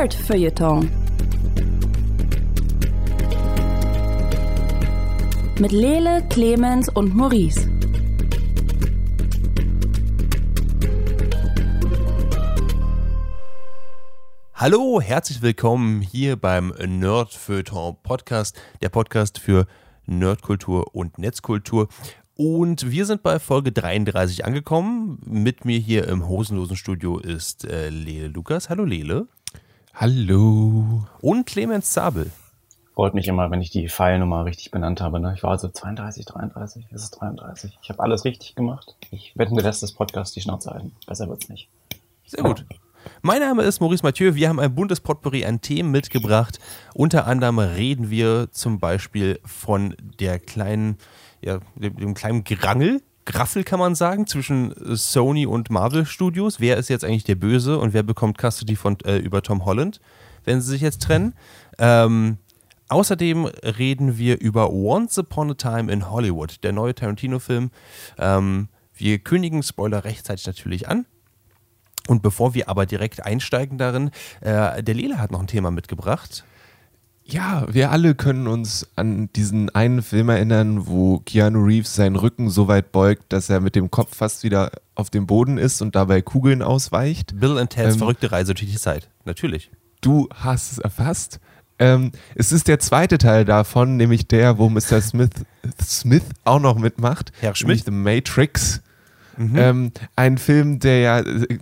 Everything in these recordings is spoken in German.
Nerd Feuilleton. Mit Lele, Clemens und Maurice. Hallo, herzlich willkommen hier beim Nerd Feuilleton Podcast, der Podcast für Nerdkultur und Netzkultur. Und wir sind bei Folge 33 angekommen. Mit mir hier im hosenlosen Studio ist äh, Lele Lukas. Hallo Lele. Hallo. Und Clemens Zabel. Freut mich immer, wenn ich die Pfeilnummer richtig benannt habe. Ne? Ich war also 32, 33, es ist 33. Ich habe alles richtig gemacht. Ich werde den Rest des Podcasts die Schnauze halten. Besser wird's nicht. Sehr gut. Mein Name ist Maurice Mathieu. Wir haben ein buntes Potpourri an Themen mitgebracht. Unter anderem reden wir zum Beispiel von der kleinen ja, dem, dem kleinen Grangel, Graffel kann man sagen, zwischen Sony und Marvel Studios. Wer ist jetzt eigentlich der Böse und wer bekommt Custody von, äh, über Tom Holland, wenn sie sich jetzt trennen? Ähm, außerdem reden wir über Once Upon a Time in Hollywood, der neue Tarantino-Film. Ähm, wir kündigen Spoiler rechtzeitig natürlich an. Und bevor wir aber direkt einsteigen darin, äh, der Lele hat noch ein Thema mitgebracht. Ja, wir alle können uns an diesen einen Film erinnern, wo Keanu Reeves seinen Rücken so weit beugt, dass er mit dem Kopf fast wieder auf dem Boden ist und dabei Kugeln ausweicht. Bill and Ted's ähm, verrückte Reise durch die Zeit, natürlich. Du hast es erfasst. Ähm, es ist der zweite Teil davon, nämlich der, wo Mr. Smith, Smith auch noch mitmacht. Herr Schmidt. The Matrix. Mhm. Ähm, ein Film, der ja äh,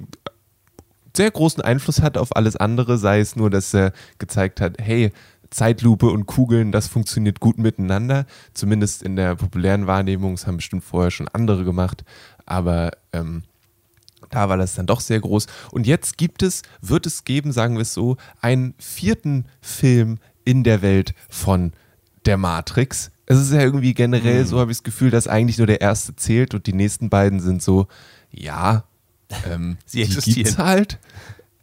sehr großen Einfluss hat auf alles andere, sei es nur, dass er gezeigt hat, hey, Zeitlupe und Kugeln, das funktioniert gut miteinander. Zumindest in der populären Wahrnehmung. Das haben bestimmt vorher schon andere gemacht. Aber ähm, da war das dann doch sehr groß. Und jetzt gibt es, wird es geben, sagen wir es so, einen vierten Film in der Welt von der Matrix. Es ist ja irgendwie generell, mhm. so habe ich das Gefühl, dass eigentlich nur der erste zählt und die nächsten beiden sind so, ja, ähm, sie existieren. halt.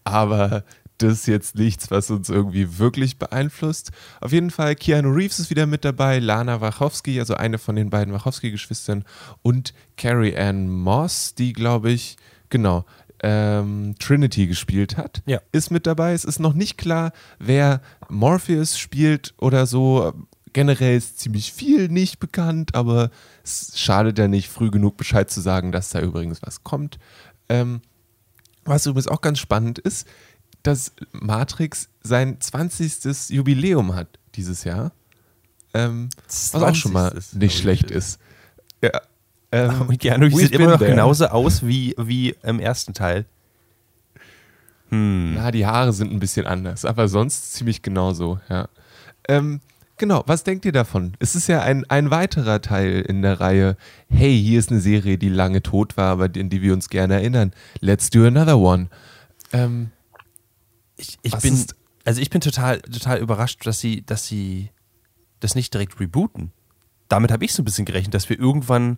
Aber das ist jetzt nichts, was uns irgendwie wirklich beeinflusst. Auf jeden Fall, Keanu Reeves ist wieder mit dabei, Lana Wachowski, also eine von den beiden Wachowski-Geschwistern, und Carrie Ann Moss, die, glaube ich, genau, ähm, Trinity gespielt hat, ja. ist mit dabei. Es ist noch nicht klar, wer Morpheus spielt oder so. Generell ist ziemlich viel nicht bekannt, aber es schadet ja nicht, früh genug Bescheid zu sagen, dass da übrigens was kommt. Ähm, was übrigens auch ganz spannend ist, dass Matrix sein 20. Jubiläum hat dieses Jahr. Ähm, was auch schon mal nicht schlecht ist. Ja, ähm, und Keanu sieht immer noch there. genauso aus wie, wie im ersten Teil. Hm. Na, die Haare sind ein bisschen anders, aber sonst ziemlich genauso, ja. Ähm, genau, was denkt ihr davon? Es ist ja ein, ein weiterer Teil in der Reihe. Hey, hier ist eine Serie, die lange tot war, aber in die wir uns gerne erinnern. Let's do another one. Ähm, ich, ich bin, also ich bin total, total überrascht, dass sie, dass sie das nicht direkt rebooten. Damit habe ich so ein bisschen gerechnet, dass wir irgendwann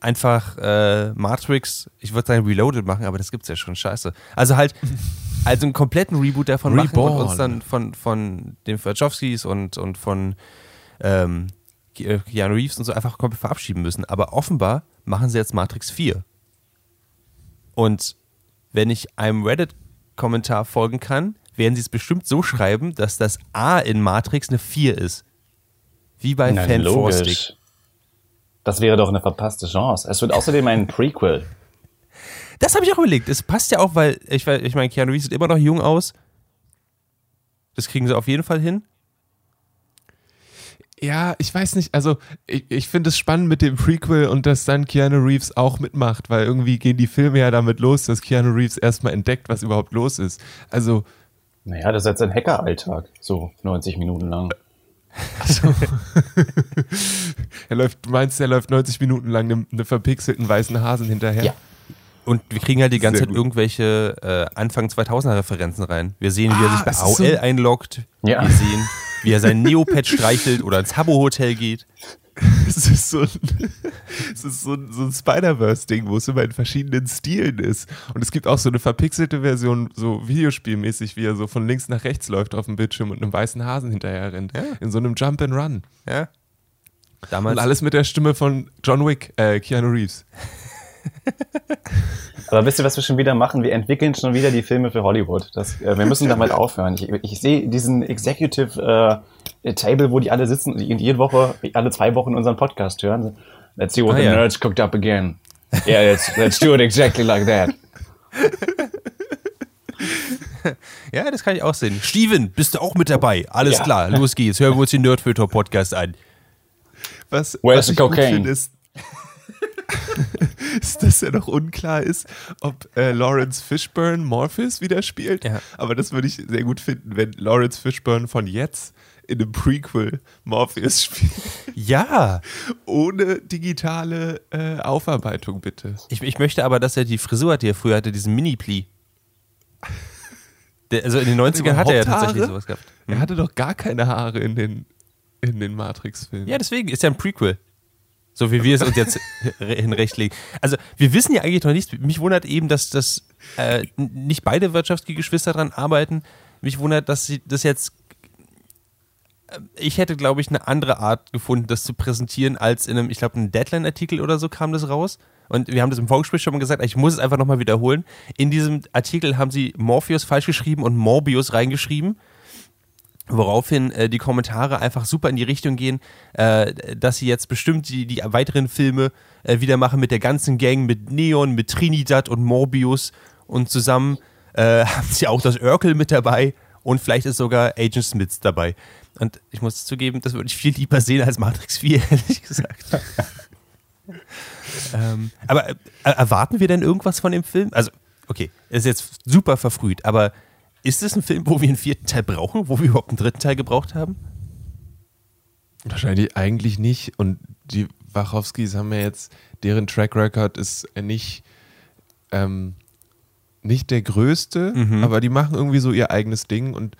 einfach äh, Matrix, ich würde sagen Reloaded machen, aber das gibt es ja schon, scheiße. Also halt, also einen kompletten Reboot davon Reborn. machen und uns dann von, von den Wachowskis und, und von ähm, äh, Keanu Reeves und so einfach komplett verabschieden müssen. Aber offenbar machen sie jetzt Matrix 4. Und wenn ich einem Reddit Kommentar folgen kann, werden sie es bestimmt so schreiben, dass das A in Matrix eine 4 ist. Wie bei Na, Fan logisch. Das wäre doch eine verpasste Chance. Es wird außerdem ein Prequel. Das habe ich auch überlegt. Es passt ja auch, weil ich, ich meine, Keanu Reeves sieht immer noch jung aus. Das kriegen sie auf jeden Fall hin. Ja, ich weiß nicht, also ich, ich finde es spannend mit dem Prequel und dass dann Keanu Reeves auch mitmacht, weil irgendwie gehen die Filme ja damit los, dass Keanu Reeves erstmal entdeckt, was überhaupt los ist. Also. Naja, das ist jetzt ein Hackeralltag, so 90 Minuten lang. Also, er läuft, du meinst, er läuft 90 Minuten lang einem, einem verpixelten weißen Hasen hinterher? Ja. Und wir kriegen halt die ganze Sehr Zeit gut. irgendwelche äh, Anfang 2000er Referenzen rein. Wir sehen, wie ah, er sich bei AOL so einloggt. Ja. Wir sehen, wie er sein Neopad streichelt oder ins Habbo-Hotel geht. Es ist so ein, es ist so ein, so ein Spider-Verse-Ding, wo es immer in verschiedenen Stilen ist. Und es gibt auch so eine verpixelte Version, so videospielmäßig, wie er so von links nach rechts läuft auf dem Bildschirm und einem weißen Hasen hinterher rennt. Ja. In so einem Jump and Run. Ja. Damals und alles mit der Stimme von John Wick, äh, Keanu Reeves. Aber wisst ihr, was wir schon wieder machen? Wir entwickeln schon wieder die Filme für Hollywood. Das, äh, wir müssen damit aufhören. Ich, ich sehe diesen Executive äh, Table, wo die alle sitzen und jede Woche, alle zwei Wochen unseren Podcast hören. Let's see what Ah, the ja. nerds cooked up again. Yeah, let's, let's do it exactly like that. Ja, das kann ich auch sehen. Steven, bist du auch mit dabei? Alles Ja. klar, los geht's. Hören wir uns den Nerdfilter Podcast an. Was, Where's was the cocaine? ist, ist, dass ja noch unklar ist, ob äh, Lawrence Fishburne Morpheus wieder spielt. Ja. Aber das würde ich sehr gut finden, wenn Lawrence Fishburne von jetzt in einem Prequel Morpheus spielt. Ja, Ohne digitale äh, Aufarbeitung, bitte. ich, ich möchte aber, dass er die Frisur hat, die er früher hatte, diesen Mini-Pli. Also in den 90ern hat er ja tatsächlich Haare? sowas gehabt. Er hatte doch gar keine Haare in den, in den Matrix-Filmen. Ja, deswegen ist ja ein Prequel. So wie wir es uns jetzt hinrechtlegen. Also, wir wissen ja eigentlich noch nichts. Mich wundert eben, dass das äh, nicht beide Wirtschaftsgeschwister dran arbeiten. Mich wundert, dass sie das jetzt. äh, Ich hätte, glaube ich, eine andere Art gefunden, das zu präsentieren, als in einem, ich glaube, einem Deadline-Artikel oder so kam das raus. Und wir haben das im Vorgespräch schon mal gesagt, ich muss es einfach nochmal wiederholen. In diesem Artikel haben sie Morpheus falsch geschrieben und Morbius reingeschrieben. Woraufhin äh, die Kommentare einfach super in die Richtung gehen, äh, dass sie jetzt bestimmt die, die weiteren Filme äh, wieder machen mit der ganzen Gang, mit Neon, mit Trinidad und Morbius und zusammen äh, haben sie auch das Urkel mit dabei und vielleicht ist sogar Agent Smith dabei. Und ich muss zugeben, das würde ich viel lieber sehen als Matrix 4, ehrlich gesagt. ähm, aber äh, erwarten wir denn irgendwas von dem Film? Also, okay, ist jetzt super verfrüht, aber ist es ein Film, wo wir einen vierten Teil brauchen, wo wir überhaupt einen dritten Teil gebraucht haben? Wahrscheinlich eigentlich nicht. Und die Wachowskis haben ja jetzt, deren Track Record ist nicht, ähm, nicht der größte, aber die machen irgendwie so ihr eigenes Ding. Und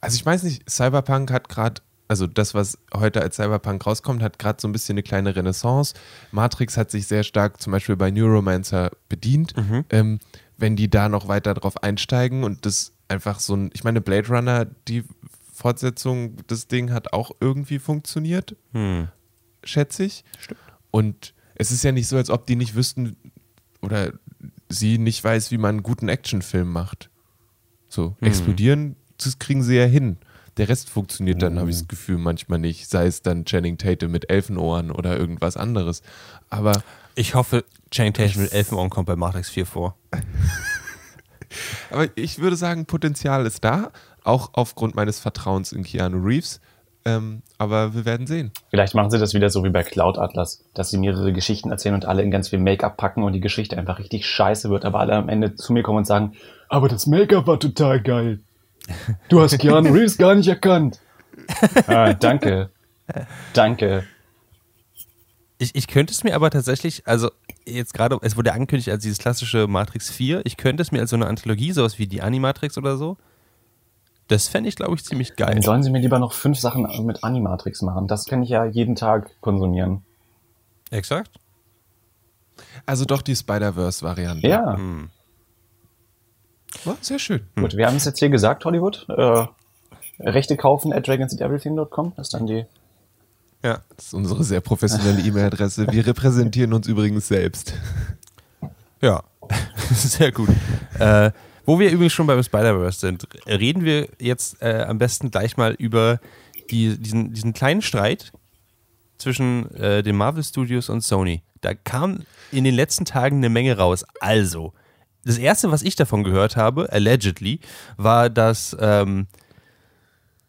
also ich weiß nicht, Cyberpunk hat gerade, also das, was heute als Cyberpunk rauskommt, hat gerade so ein bisschen eine kleine Renaissance. Matrix hat sich sehr stark zum Beispiel bei Neuromancer bedient. Ähm, wenn die da noch weiter drauf einsteigen und das einfach so ein, ich meine, Blade Runner, die Fortsetzung, das Ding hat auch irgendwie funktioniert, schätze ich. Und es ist ja nicht so, als ob die nicht wüssten oder sie nicht weiß, wie man einen guten Actionfilm macht. So, explodieren, das kriegen sie ja hin. Der Rest funktioniert dann, habe ich das Gefühl, manchmal nicht. Sei es dann Channing Tatum mit Elfenohren oder irgendwas anderes. Aber Ich hoffe, Channing Tatum mit Elfenohren kommt bei Matrix 4 vor. Aber ich würde sagen, Potenzial ist da, auch aufgrund meines Vertrauens in Keanu Reeves. Ähm, aber wir werden sehen. Vielleicht machen sie das wieder so wie bei Cloud Atlas, dass sie mehrere Geschichten erzählen und alle in ganz viel Make-up packen und die Geschichte einfach richtig scheiße wird, aber alle am Ende zu mir kommen und sagen, aber das Make-up war total geil. Du hast Keanu Reeves gar nicht erkannt. ah, danke. Danke. Ich, ich könnte es mir aber tatsächlich, also jetzt gerade, es wurde angekündigt als dieses klassische Matrix 4, ich könnte es mir als so eine Anthologie, sowas wie die Animatrix oder so, das fände ich, glaube ich, ziemlich geil. Dann sollen sie mir lieber noch fünf Sachen mit Animatrix machen. Das kann ich ja jeden Tag konsumieren. Exakt. Also doch die Spider-Verse-Variante. Ja, Ja, sehr schön. gut. Wir haben es jetzt hier gesagt, Hollywood. Äh, Rechte kaufen at dragonseateverything.com. Das ist dann die Ja. Das ist unsere sehr professionelle E-Mail-Adresse. Wir repräsentieren uns übrigens selbst. Ja, sehr gut. Äh, wo wir übrigens schon beim Spider-Verse sind, reden wir jetzt äh, am besten gleich mal über die, diesen, diesen kleinen Streit zwischen äh, den Marvel Studios und Sony. Da kam in den letzten Tagen eine Menge raus. Also, das erste, was ich davon gehört habe, allegedly, war, dass ähm,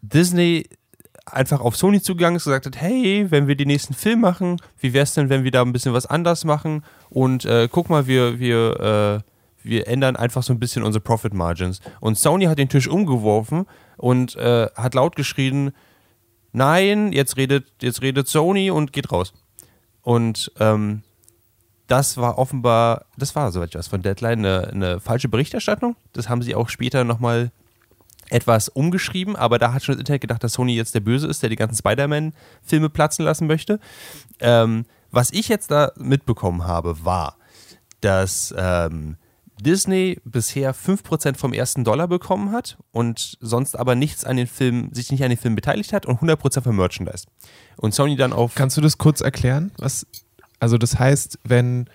Disney einfach auf Sony zugegangen ist und gesagt hat, hey, wenn wir den nächsten Film machen, wie wäre es denn, wenn wir da ein bisschen was anders machen und äh, guck mal, wir, wir, äh, wir ändern einfach so ein bisschen unsere Profit Margins. Und Sony hat den Tisch umgeworfen und äh, hat laut geschrien, nein, jetzt redet, jetzt redet Sony und geht raus. Und ähm, das war offenbar, das war, ich weiß, von Deadline eine, eine falsche Berichterstattung. Das haben sie auch später nochmal etwas umgeschrieben, aber da hat schon das Internet gedacht, dass Sony jetzt der Böse ist, der die ganzen Spider-Man-Filme platzen lassen möchte. Ähm, was ich jetzt da mitbekommen habe, war, dass ähm, Disney bisher 5% vom ersten Dollar bekommen hat und sonst aber nichts an den Filmen, sich nicht an den Filmen beteiligt hat und 100% vom Merchandise. Und Sony dann auf. Kannst du das kurz erklären? Was, also das heißt, wenn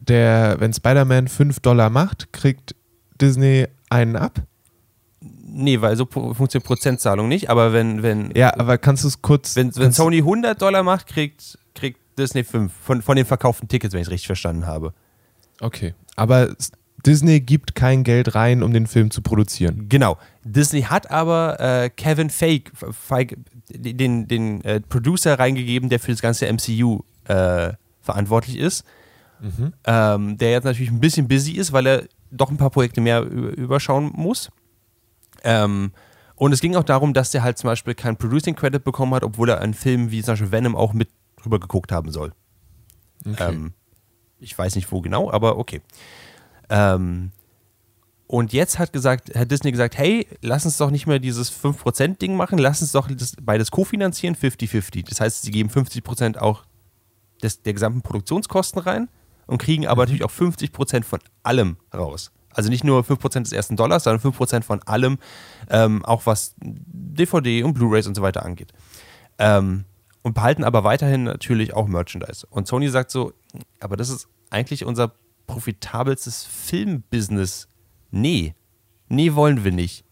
der, wenn Spider-Man 5 Dollar macht, kriegt Disney einen ab? Nee, weil so funktioniert Prozentzahlung nicht, aber wenn, wenn. Ja, aber kannst du es kurz. Wenn, wenn Sony 100 Dollar macht, kriegt, kriegt Disney 5 von, von den verkauften Tickets, wenn ich es richtig verstanden habe. Okay. Aber Disney gibt kein Geld rein, um den Film zu produzieren. Genau. Disney hat aber äh, Kevin Feige, Feige den, den äh, Producer reingegeben, der für das ganze MCU äh, verantwortlich ist. Mhm. Ähm, der jetzt natürlich ein bisschen busy ist, weil er doch ein paar Projekte mehr überschauen muss. Ähm, und es ging auch darum, dass der halt zum Beispiel keinen Producing Credit bekommen hat, obwohl er einen Film wie zum Beispiel Venom auch mit drüber geguckt haben soll. Okay. Ähm, ich weiß nicht wo genau, aber okay. Ähm, und jetzt hat gesagt, hat Disney gesagt, hey, lass uns doch nicht mehr dieses 5%-Ding machen, lass uns doch das, beides kofinanzieren, 50-50. Das heißt, sie geben 50% auch des, der gesamten Produktionskosten rein und kriegen aber mhm. natürlich auch 50% von allem raus. Also nicht nur 5% des ersten Dollars, sondern 5% von allem, ähm, auch was DVD und Blu-rays und so weiter angeht. Ähm, und behalten aber weiterhin natürlich auch Merchandise. Und Sony sagt so, aber das ist eigentlich unser profitabelstes Filmbusiness. Nee, nee, wollen wir nicht.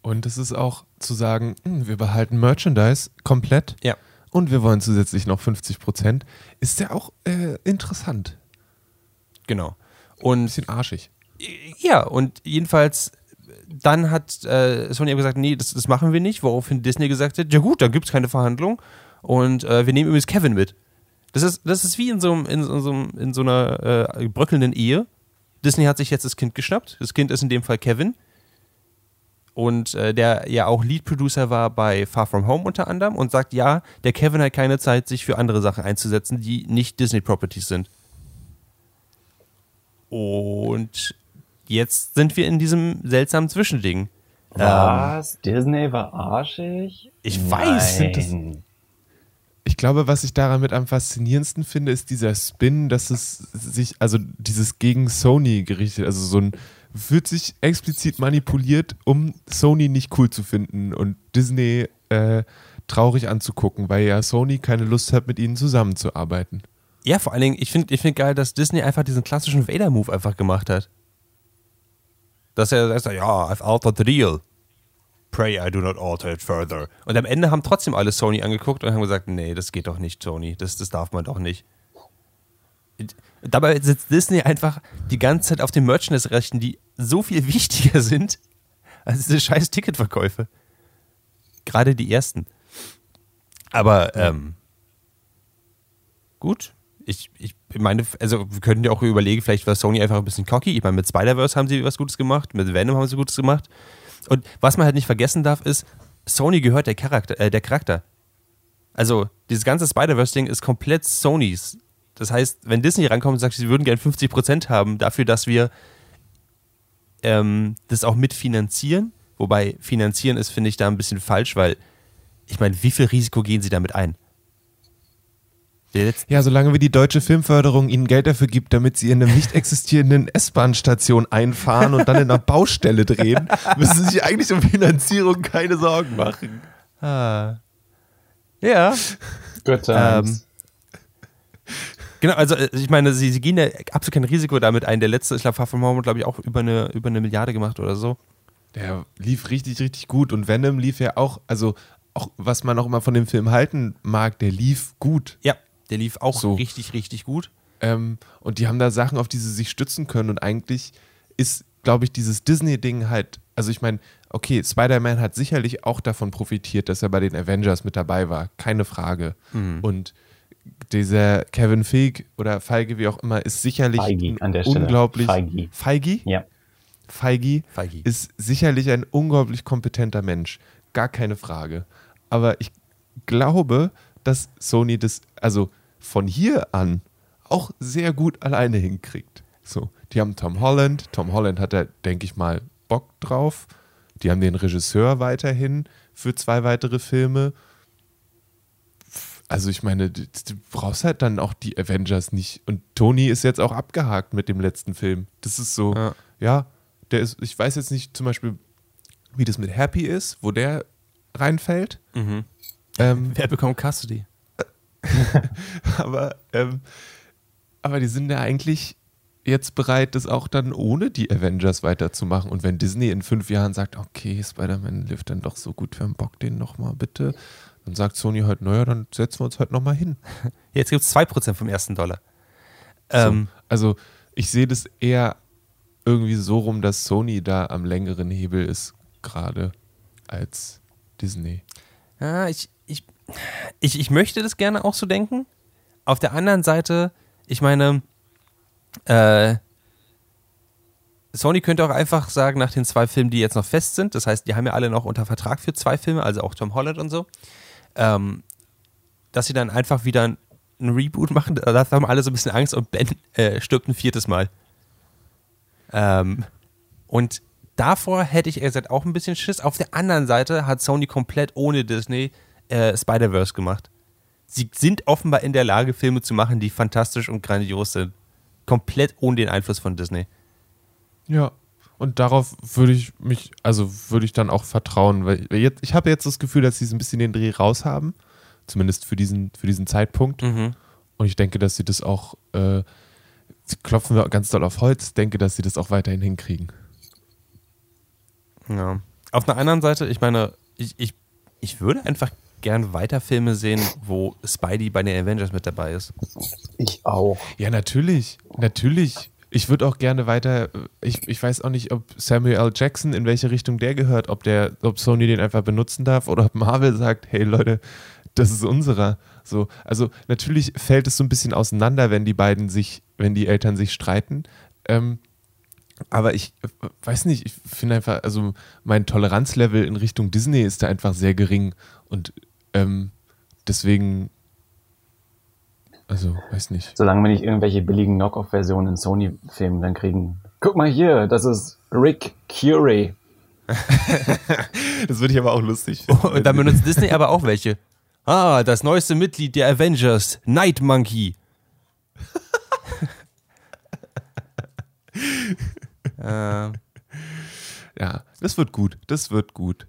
Und es ist auch zu sagen, hm, wir behalten Merchandise komplett. Ja. Und wir wollen zusätzlich noch 50 Prozent. Ist ja auch äh, interessant. Genau. Und ein bisschen arschig. Ja, und jedenfalls, dann hat äh, Sony gesagt, nee, das, das machen wir nicht, woraufhin Disney gesagt hat, ja gut, dann gibt es keine Verhandlung und äh, wir nehmen übrigens Kevin mit. Das ist, das ist wie in so, in, in so, in so einer äh, bröckelnden Ehe. Disney hat sich jetzt das Kind geschnappt. Das Kind ist in dem Fall Kevin. Und äh, der ja auch Lead Producer war bei Far From Home unter anderem und sagt, ja, der Kevin hat keine Zeit, sich für andere Sachen einzusetzen, die nicht Disney Properties sind. Und jetzt sind wir in diesem seltsamen Zwischending. Was? Ähm, Disney war arschig? Ich weiß. Nein. Ich glaube, was ich daran mit am faszinierendsten finde, ist dieser Spin, dass es sich, also dieses gegen Sony gerichtet, also so ein, wird sich explizit manipuliert, um Sony nicht cool zu finden und Disney äh, traurig anzugucken, weil ja Sony keine Lust hat, mit ihnen zusammenzuarbeiten. Ja, vor allen Dingen, ich finde ich find geil, dass Disney einfach diesen klassischen Vader-Move einfach gemacht hat. Dass er sagt, ja, I've altered the deal. Pray I do not alter it further. Und am Ende haben trotzdem alle Sony angeguckt und haben gesagt, nee, das geht doch nicht, Sony. Das, das darf man doch nicht. Dabei sitzt Disney einfach die ganze Zeit auf den Merchandise-Rechten, die so viel wichtiger sind als diese scheiß Ticketverkäufe. Gerade die ersten. Aber ähm, gut, ich, ich meine, also wir könnten ja auch überlegen, vielleicht war Sony einfach ein bisschen cocky. Ich meine, mit Spider-Verse haben sie was Gutes gemacht, mit Venom haben sie Gutes gemacht. Und was man halt nicht vergessen darf, ist, Sony gehört der Charakter, äh, der Charakter. Also, dieses ganze Spider-Verse-Ding ist komplett Sonys. Das heißt, wenn Disney rankommt und sagt, sie würden gerne 50% haben dafür, dass wir ähm, das auch mitfinanzieren, wobei finanzieren ist, finde ich, da ein bisschen falsch, weil ich meine, wie viel Risiko gehen sie damit ein? Ja, solange wie die deutsche Filmförderung ihnen Geld dafür gibt, damit sie in einer nicht existierenden S-Bahn-Station einfahren und dann in einer Baustelle drehen, müssen sie sich eigentlich um Finanzierung keine Sorgen machen. Ah. Ja. Gut. Ähm, genau, also äh, ich meine, sie, sie gehen ja absolut kein Risiko damit ein. Der letzte, ich glaube, Far From Home glaube ich, auch über eine, über eine Milliarde gemacht oder so. Der lief richtig, richtig gut. Und Venom lief ja auch, also auch was man auch immer von dem Film halten mag, der lief gut. Ja, der lief auch so. richtig, richtig gut. Ähm, und die haben da Sachen, auf die sie sich stützen können. Und eigentlich ist, glaube ich, dieses Disney-Ding halt, also ich meine, okay, Spider-Man hat sicherlich auch davon profitiert, dass er bei den Avengers mit dabei war. Keine Frage. Mhm. Und dieser Kevin Feige oder Feige, wie auch immer, ist sicherlich Feige an der unglaublich. Feige. Feige? Ja. Feige, Feige ist sicherlich ein unglaublich kompetenter Mensch. Gar keine Frage. Aber ich glaube, dass Sony das, also von hier an, auch sehr gut alleine hinkriegt. So, die haben Tom Holland. Tom Holland hat da, denke ich mal, Bock drauf. Die haben den Regisseur weiterhin für zwei weitere Filme. Also ich meine, du, du brauchst halt dann auch die Avengers nicht. Und Tony ist jetzt auch abgehakt mit dem letzten Film. Das ist so, ja, ja der ist, ich weiß jetzt nicht zum Beispiel, wie das mit Happy ist, wo der reinfällt. Mhm. Ähm, Wer bekommt Custody? aber ähm, aber die sind ja eigentlich jetzt bereit, das auch dann ohne die Avengers weiterzumachen. Und wenn Disney in fünf Jahren sagt, okay, Spider-Man lief dann doch so gut, wir haben Bock, den nochmal bitte, dann sagt Sony halt, naja, dann setzen wir uns halt nochmal hin. Jetzt gibt es 2% vom ersten Dollar. Ähm, so, also ich sehe das eher irgendwie so rum, dass Sony da am längeren Hebel ist gerade als Disney. Ja, ich, ich, ich, ich möchte das gerne auch so denken. Auf der anderen Seite, ich meine, äh, Sony könnte auch einfach sagen, nach den zwei Filmen, die jetzt noch fest sind, das heißt, die haben ja alle noch unter Vertrag für zwei Filme, also auch Tom Holland und so, ähm, dass sie dann einfach wieder ein, Reboot machen. Da haben alle so ein bisschen Angst und Ben äh, stirbt ein viertes Mal. Ähm, und davor hätte ich ehrlich gesagt auch ein bisschen Schiss. Auf der anderen Seite hat Sony komplett ohne Disney äh, Spider-Verse gemacht. Sie sind offenbar in der Lage, Filme zu machen, die fantastisch und grandios sind. Komplett ohne den Einfluss von Disney. Ja, und darauf würde ich mich, also würde ich dann auch vertrauen, weil jetzt, ich habe jetzt das Gefühl, dass sie so ein bisschen den Dreh raus haben, zumindest für diesen, für diesen Zeitpunkt. Mhm. Und ich denke, dass sie das auch, äh, klopfen wir ganz doll auf Holz, denke, dass sie das auch weiterhin hinkriegen. Ja. Auf der anderen Seite, ich meine, ich, ich, ich würde einfach gern weiter Filme sehen, wo Spidey bei den Avengers mit dabei ist. Ich auch. Ja, natürlich. Natürlich. Ich würde auch gerne weiter, ich, ich weiß auch nicht, ob Samuel L. Jackson, in welche Richtung der gehört, ob der, ob Sony den einfach benutzen darf oder ob Marvel sagt, hey Leute, das ist unserer. So, also natürlich fällt es so ein bisschen auseinander, wenn die beiden sich, wenn die Eltern sich streiten. Ähm, aber ich weiß nicht, ich finde einfach, also mein Toleranzlevel in Richtung Disney ist da einfach sehr gering und ähm, deswegen also, weiß nicht. Solange wir nicht irgendwelche billigen Knock-Off-Versionen in Sony-Filmen dann kriegen. Guck mal hier, das ist Rick Curie. das würde ich aber auch lustig finden. Und dann benutzt Disney aber auch welche. Ah, das neueste Mitglied der Avengers, Night Monkey. äh, ja, das wird gut. Das wird gut.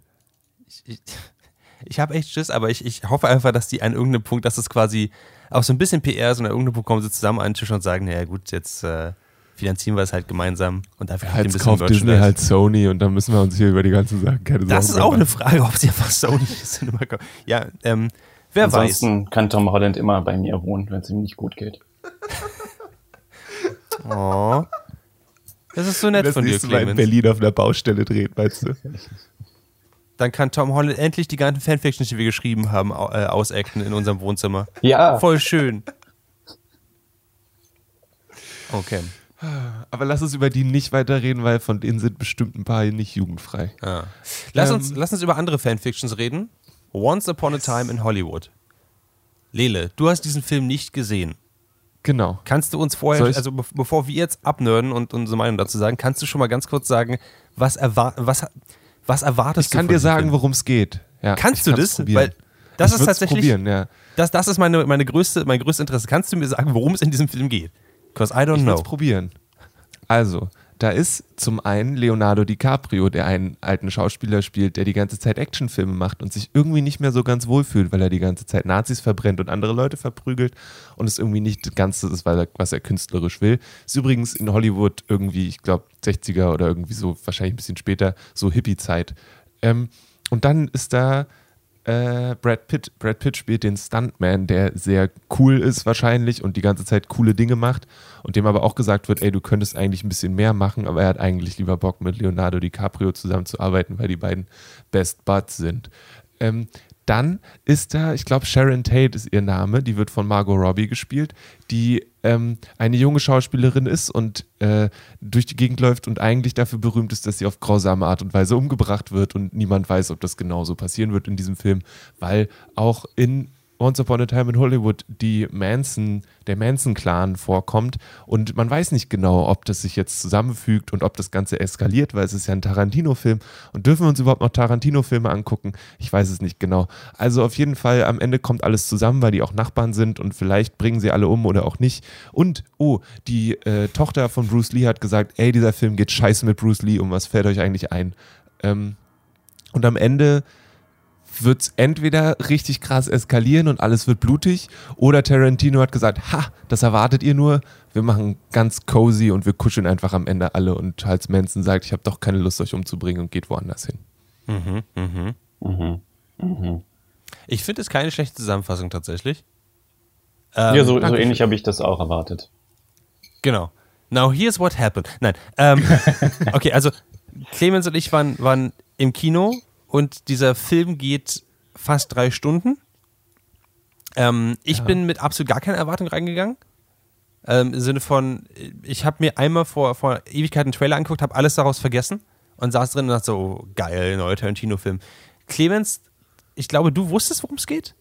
Ich, ich, ich habe echt Schiss, aber ich, ich hoffe einfach, dass die an irgendeinem Punkt, dass es quasi auch so ein bisschen PR ist und an irgendeinem Punkt kommen sie zusammen an den Tisch und sagen, naja gut, jetzt äh, finanzieren wir es halt gemeinsam und dafür ja, jetzt kauft Disney halt Sony und dann müssen wir uns hier über die ganzen Sachen keine Das ist auch eine Frage, ob sie einfach Sony Cinema kaufen. Ja, ähm, wer Ansonsten weiß. kann Tom Holland immer bei mir wohnen, wenn es ihm nicht gut geht. oh. Das ist so nett das von dir, Clemens. Mal in Berlin auf einer Baustelle dreht, weißt du? dann kann Tom Holland endlich die ganzen Fanfictions, die wir geschrieben haben, äh, ausacten in unserem Wohnzimmer. Ja. Voll schön. Okay. Aber lass uns über die nicht weiterreden, weil von denen sind bestimmt ein paar nicht jugendfrei. Ah. Lass, ähm, uns, lass uns über andere Fanfictions reden. Once Upon a Time in Hollywood. Lele, du hast diesen Film nicht gesehen. Genau. Kannst du uns vorher, also bevor wir jetzt abnörden und unsere Meinung dazu sagen, kannst du schon mal ganz kurz sagen, was erwartet, was was erwartest du? Ich kann dir sagen, worum es geht. Ja, Kannst du das? Probieren. Weil das ich ist tatsächlich. Ja. Das, das ist meine, meine größte, mein größtes Interesse. Kannst du mir sagen, worum es in diesem Film geht? Because I don't ich know. Ich probieren. Also, da ist zum einen Leonardo DiCaprio, der einen alten Schauspieler spielt, der die ganze Zeit Actionfilme macht und sich irgendwie nicht mehr so ganz wohl fühlt, weil er die ganze Zeit Nazis verbrennt und andere Leute verprügelt und es irgendwie nicht das Ganze ist, was er künstlerisch will. Ist übrigens in Hollywood irgendwie, ich glaube, 60er oder irgendwie so, wahrscheinlich ein bisschen später, so Hippie-Zeit. Ähm, und dann ist da äh, Brad Pitt. Brad Pitt spielt den Stuntman, der sehr cool ist wahrscheinlich und die ganze Zeit coole Dinge macht und dem aber auch gesagt wird, ey, du könntest eigentlich ein bisschen mehr machen, aber er hat eigentlich lieber Bock mit Leonardo DiCaprio zusammenzuarbeiten, weil die beiden Best Buds sind. Ähm, dann ist da, ich glaube, Sharon Tate ist ihr Name, die wird von Margot Robbie gespielt, die ähm, eine junge Schauspielerin ist und äh, durch die Gegend läuft und eigentlich dafür berühmt ist, dass sie auf grausame Art und Weise umgebracht wird und niemand weiß, ob das genauso passieren wird in diesem Film, weil auch in Once Upon a Time in Hollywood die Manson, der Manson-Clan vorkommt und man weiß nicht genau, ob das sich jetzt zusammenfügt und ob das Ganze eskaliert, weil es ist ja ein Tarantino-Film und dürfen wir uns überhaupt noch Tarantino-Filme angucken? Ich weiß es nicht genau. Also auf jeden Fall, am Ende kommt alles zusammen, weil die auch Nachbarn sind und vielleicht bringen sie alle um oder auch nicht. Und, oh, die äh, Tochter von Bruce Lee hat gesagt, ey, dieser Film geht scheiße mit Bruce Lee um, was fällt euch eigentlich ein? Ähm, und am Ende wird es entweder richtig krass eskalieren und alles wird blutig oder Tarantino hat gesagt, ha, das erwartet ihr nur, wir machen ganz cozy und wir kuscheln einfach am Ende alle und Charles Manson sagt, ich habe doch keine Lust, euch umzubringen und geht woanders hin. Mhm, mhm. Mhm. Mhm. Ich finde es keine schlechte Zusammenfassung tatsächlich. Ähm, ja, so, so ähnlich habe ich das auch erwartet. Genau. Now here's what happened. Nein. Ähm, okay, also Clemens und ich waren, waren im Kino und dieser Film geht fast drei Stunden. Ähm, ich ja. bin mit absolut gar keiner Erwartung reingegangen. Ähm, Im Sinne von, ich habe mir einmal vor, vor Ewigkeit einen Trailer angeguckt, habe alles daraus vergessen und saß drin und dachte so, oh, geil, neuer Tarantino-Film. Clemens, ich glaube, du wusstest, worum es geht?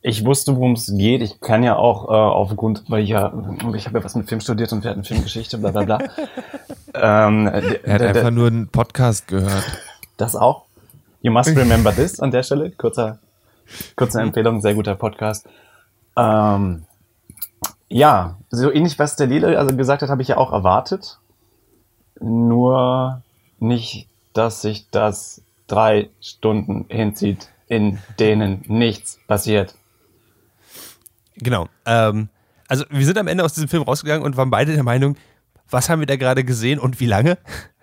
Ich wusste, worum es geht. Ich kann ja auch äh, aufgrund, weil ich ja, ich habe ja was mit Film studiert und wir hatten Filmgeschichte, bla bla bla. ähm, er hat einfach nur einen Podcast gehört. Das auch. You must remember this an der Stelle. Kurzer, kurze Empfehlung, sehr guter Podcast. Ähm, ja, so ähnlich, was der Lele also gesagt hat, habe ich ja auch erwartet. Nur nicht, dass sich das drei Stunden hinzieht, in denen nichts passiert. Genau. Ähm, also wir sind am Ende aus diesem Film rausgegangen und waren beide der Meinung, was haben wir da gerade gesehen und wie lange?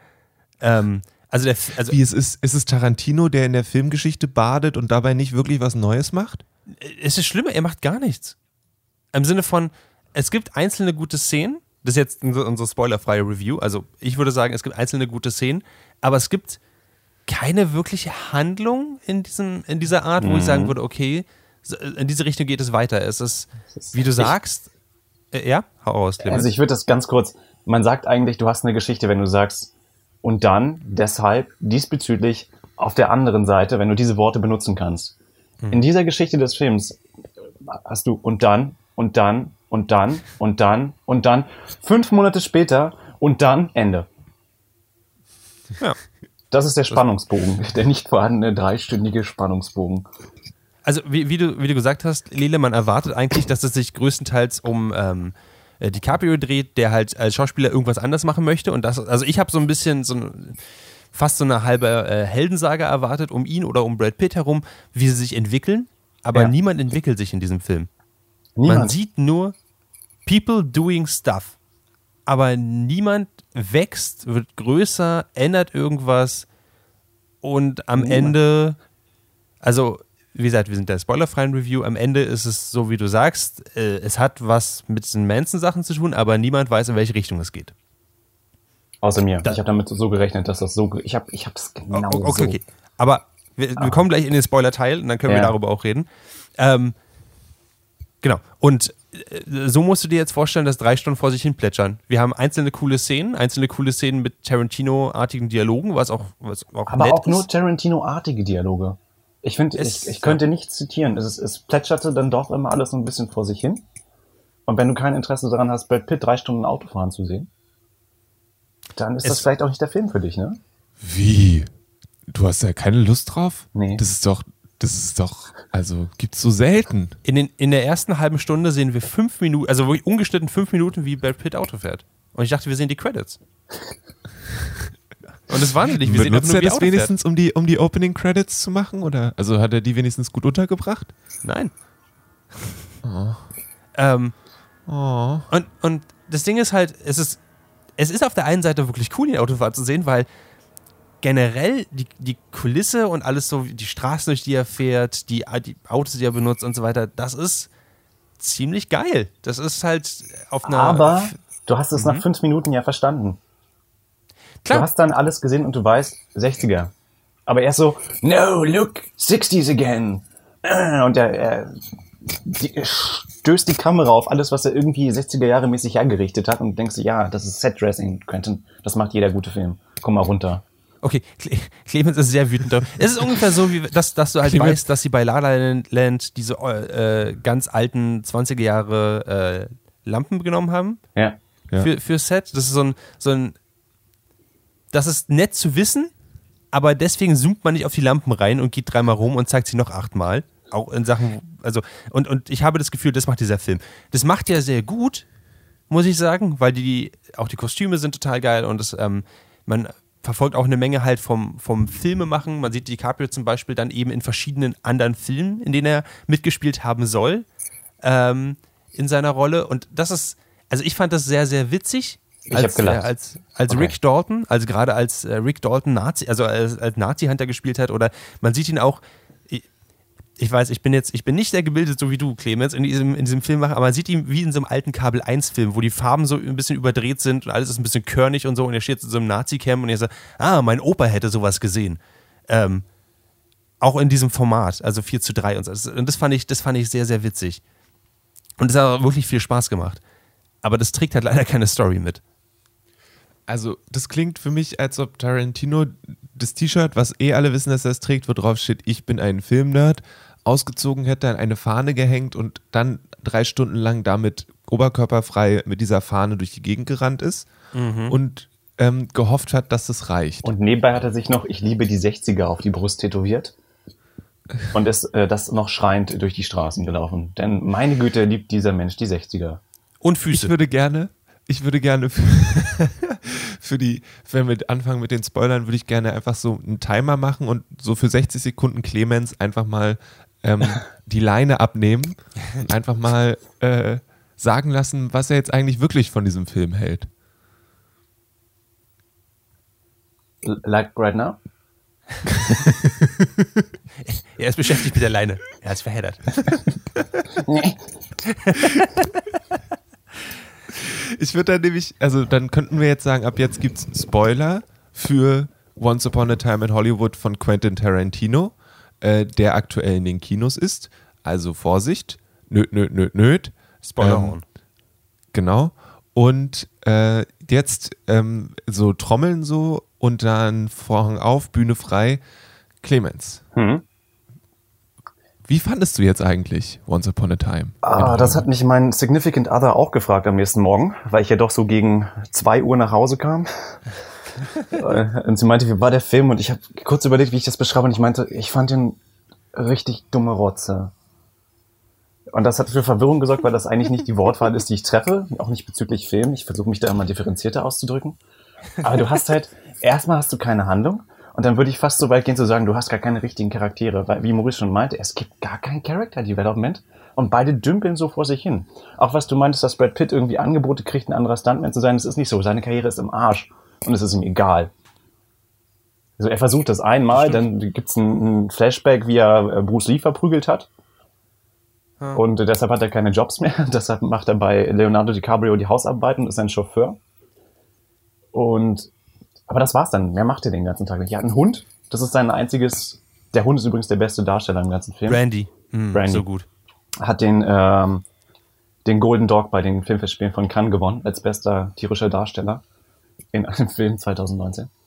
ähm, also, der, also wie es ist, ist es Tarantino, der in der Filmgeschichte badet und dabei nicht wirklich was Neues macht? Es ist schlimmer, er macht gar nichts. Im Sinne von, es gibt einzelne gute Szenen. Das ist jetzt unsere spoilerfreie Review. Also ich würde sagen, es gibt einzelne gute Szenen, aber es gibt keine wirkliche Handlung in, diesem, in dieser Art, wo ich sagen mhm. würde, okay, in diese Richtung geht es weiter. Es ist, wie du sagst, äh, ja, hau aus, Clemens. Also ich würde das ganz kurz, man sagt eigentlich, du hast eine Geschichte, wenn du sagst, und dann deshalb diesbezüglich auf der anderen Seite, wenn du diese Worte benutzen kannst. Mhm. In dieser Geschichte des Films hast du und dann, und dann, und dann, und dann, und dann, fünf Monate später, und dann Ende. Ja. Das ist der Spannungsbogen, der nicht vorhandene dreistündige Spannungsbogen. Also wie, wie, du, wie du gesagt hast, Lele, man erwartet eigentlich, dass es sich größtenteils um ähm, äh, DiCaprio dreht, der halt als Schauspieler irgendwas anders machen möchte. Und das, also ich habe so ein bisschen so ein, fast so eine halbe äh, Heldensaga erwartet um ihn oder um Brad Pitt herum, wie sie sich entwickeln. Aber ja. niemand entwickelt sich in diesem Film. Niemand. Man sieht nur People doing stuff. Aber niemand wächst, wird größer, ändert irgendwas und am oh. Ende, also wie gesagt, wir sind der spoilerfreien Review. Am Ende ist es so, wie du sagst, äh, es hat was mit diesen Manson-Sachen zu tun, aber niemand weiß, in welche Richtung es geht. Außer mir. Da ich habe damit so gerechnet, dass das so. Ich habe ich es genau okay, okay, so. Okay. Aber wir, ah. wir, kommen gleich in den Spoiler-Teil und dann können ja. wir darüber auch reden. Ähm, genau. Und so musst du dir jetzt vorstellen, dass drei Stunden vor sich hin plätschern. Wir haben einzelne coole Szenen, einzelne coole Szenen mit Tarantino-artigen Dialogen, was auch, was auch Aber auch ist. nur Tarantino-artige Dialoge. Ich finde, ich, ich könnte nichts zitieren. Es, es plätscherte dann doch immer alles so ein bisschen vor sich hin. Und wenn du kein Interesse daran hast, Brad Pitt drei Stunden Auto fahren zu sehen, dann ist es das vielleicht auch nicht der Film für dich, ne? Wie? Du hast ja keine Lust drauf? Nee. Das ist doch, das ist doch, also gibt's so selten. In, den, in der ersten halben Stunde sehen wir fünf Minuten, also wirklich ungeschnitten fünf Minuten, wie Brad Pitt Auto fährt. Und ich dachte, wir sehen die Credits. Und es wahnsinnig. Wir sehen Nutzt er das wenigstens, um die, um die Opening Credits zu machen? Oder also hat er die wenigstens gut untergebracht? Nein. Oh. Ähm, oh. Und, und das Ding ist halt, es ist, es ist auf der einen Seite wirklich cool, die Autofahrt zu sehen, weil generell die, die Kulisse und alles so, die Straßen, durch die er fährt, die, die Autos, die er benutzt und so weiter, das ist ziemlich geil. Das ist halt auf einer. Aber du hast es mhm. nach fünf Minuten ja verstanden. Klar. Du hast dann alles gesehen und du weißt, 60er. Aber er ist so, no, look, 60s again. Und er, er die, stößt die Kamera auf alles, was er irgendwie 60er Jahre mäßig hergerichtet hat und denkst du, ja, das ist Set-Dressing, Quentin. Das macht jeder gute Film. Komm mal runter. Okay, Clemens ist sehr wütend. es ist ungefähr so, wie dass, dass du halt Clemens. weißt, dass sie bei La La Land diese äh, ganz alten 20er Jahre äh, Lampen genommen haben. Ja. Für, für Set. Das ist so ein, so ein. Das ist nett zu wissen, aber deswegen zoomt man nicht auf die Lampen rein und geht dreimal rum und zeigt sie noch achtmal. Auch in Sachen, also, und, und ich habe das Gefühl, das macht dieser Film. Das macht ja sehr gut, muss ich sagen, weil die, auch die Kostüme sind total geil und das, ähm, man verfolgt auch eine Menge halt vom, vom Filmemachen. Man sieht DiCaprio zum Beispiel dann eben in verschiedenen anderen Filmen, in denen er mitgespielt haben soll, ähm, in seiner Rolle. Und das ist, also ich fand das sehr, sehr witzig. Ich als. Äh, als, als Okay. Rick Dalton, also gerade als äh, Rick Dalton Nazi, also als, als Nazi-Hunter gespielt hat, oder man sieht ihn auch, ich, ich weiß, ich bin jetzt, ich bin nicht sehr gebildet, so wie du, Clemens, in diesem, in diesem Film, aber man sieht ihn wie in so einem alten Kabel 1-Film, wo die Farben so ein bisschen überdreht sind und alles ist ein bisschen körnig und so, und er steht in so einem Nazi-Camp und er sagt, ah, mein Opa hätte sowas gesehen. Ähm, auch in diesem Format, also 4 zu 3 und so. Und das fand ich, das fand ich sehr, sehr witzig. Und es hat auch wirklich viel Spaß gemacht. Aber das trägt halt leider keine Story mit. Also, das klingt für mich, als ob Tarantino das T-Shirt, was eh alle wissen, dass er es trägt, wo drauf steht, ich bin ein Filmnerd, ausgezogen hätte, an eine Fahne gehängt und dann drei Stunden lang damit oberkörperfrei mit dieser Fahne durch die Gegend gerannt ist und ähm, gehofft hat, dass das reicht. Und nebenbei hat er sich noch Ich liebe die 60er auf die Brust tätowiert. Und ist äh, das noch schreiend durch die Straßen gelaufen. Denn meine Güte liebt dieser Mensch die 60er. Und ich Füße. würde gerne, ich würde gerne für, für die, wenn wir anfangen mit den Spoilern, würde ich gerne einfach so einen Timer machen und so für 60 Sekunden Clemens einfach mal ähm, die Leine abnehmen und einfach mal äh, sagen lassen, was er jetzt eigentlich wirklich von diesem Film hält. Like right now? er ist beschäftigt mit der Leine. Er hat es verheddert. Ich würde dann nämlich, also dann könnten wir jetzt sagen, ab jetzt gibt es Spoiler für Once Upon a Time in Hollywood von Quentin Tarantino, äh, der aktuell in den Kinos ist. Also Vorsicht, nöt, nöt, nöt, nöt. Spoilerhorn. Genau. Und äh, jetzt ähm, so Trommeln so und dann Vorhang auf, Bühne frei. Clemens, Hm? Wie fandest du jetzt eigentlich Once Upon a Time? Ah, das hat mich mein Significant Other auch gefragt am nächsten Morgen, weil ich ja doch so gegen zwei Uhr nach Hause kam. Äh, und sie meinte, wie war der Film? Und ich habe kurz überlegt, wie ich das beschreibe. Und ich meinte, ich fand den richtig dumme Rotze. Und das hat für Verwirrung gesorgt, weil das eigentlich nicht die Wortwahl ist, die ich treffe. Auch nicht bezüglich Film. Ich versuche mich da immer differenzierter auszudrücken. Aber du hast halt, erstmal hast du keine Handlung. Und dann würde ich fast so weit gehen zu sagen, du hast gar keine richtigen Charaktere. Weil, wie Maurice schon meinte, es gibt gar kein Character Development. Und beide dümpeln so vor sich hin. Auch was du meintest, dass Brad Pitt irgendwie Angebote kriegt, ein anderer Stuntman zu sein, das ist nicht so. Seine Karriere ist im Arsch. Und es ist ihm egal. Also er versucht das einmal, dann gibt's ein, ein Flashback, wie er äh, Bruce Lee verprügelt hat. Und äh, deshalb hat er keine Jobs mehr. deshalb macht er bei Leonardo DiCaprio die Hausarbeiten und ist ein Chauffeur. Und aber das war's dann. Mehr macht er den ganzen Tag nicht. Er hat einen Hund. Das ist sein einziges. Der Hund ist übrigens der beste Darsteller im ganzen Film. Brandy. Hm, Brandy. So gut. Hat den, ähm, den Golden Dog bei den Filmfestspielen von Cannes gewonnen, als bester tierischer Darsteller in einem Film 2019.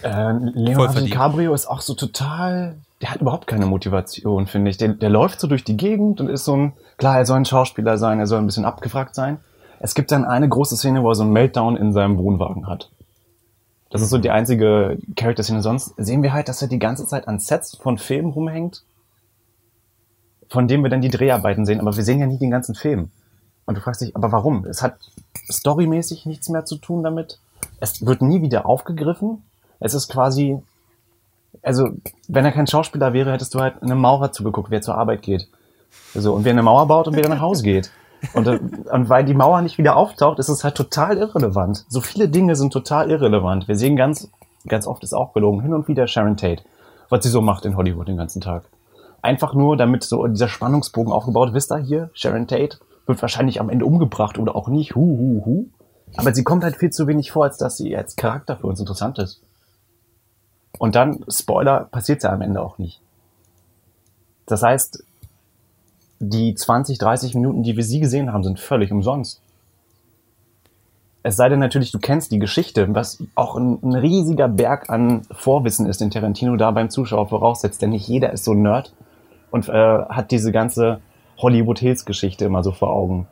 Äh, Leonardo. DiCaprio ist auch so total, der hat überhaupt keine Motivation, finde ich. Der, der läuft so durch die Gegend und ist so ein, klar, er soll ein Schauspieler sein, er soll ein bisschen abgefragt sein. Es gibt dann eine große Szene, wo er so einen Meltdown in seinem Wohnwagen hat. Das ist so die einzige Charakterszene. Sonst sehen wir halt, dass er die ganze Zeit an Sets von Filmen rumhängt, von denen wir dann die Dreharbeiten sehen, aber wir sehen ja nie den ganzen Film. Und du fragst dich, aber warum? Es hat storymäßig nichts mehr zu tun damit. Es wird nie wieder aufgegriffen. Es ist quasi, also, wenn er kein Schauspieler wäre, hättest du halt einem Maurer zugeguckt, wer zur Arbeit geht. So, und wer eine Mauer baut und wer nach Hause geht. Und, und weil die Mauer nicht wieder auftaucht, ist es halt total irrelevant. So viele Dinge sind total irrelevant. Wir sehen ganz, ganz oft ist auch gelogen, hin und wieder Sharon Tate, was sie so macht in Hollywood den ganzen Tag. Einfach nur, damit so dieser Spannungsbogen aufgebaut, wisst ihr hier, Sharon Tate wird wahrscheinlich am Ende umgebracht oder auch nicht, hu, hu, hu. Aber sie kommt halt viel zu wenig vor, als dass sie als Charakter für uns interessant ist. Und dann, Spoiler, passiert ja am Ende auch nicht. Das heißt, die 20, 30 Minuten, die wir sie gesehen haben, sind völlig umsonst. Es sei denn natürlich, du kennst die Geschichte, was auch ein, ein riesiger Berg an Vorwissen ist, den Tarantino da beim Zuschauer voraussetzt. Denn nicht jeder ist so Nerd und äh, hat diese ganze Hollywood Hills Geschichte immer so vor Augen,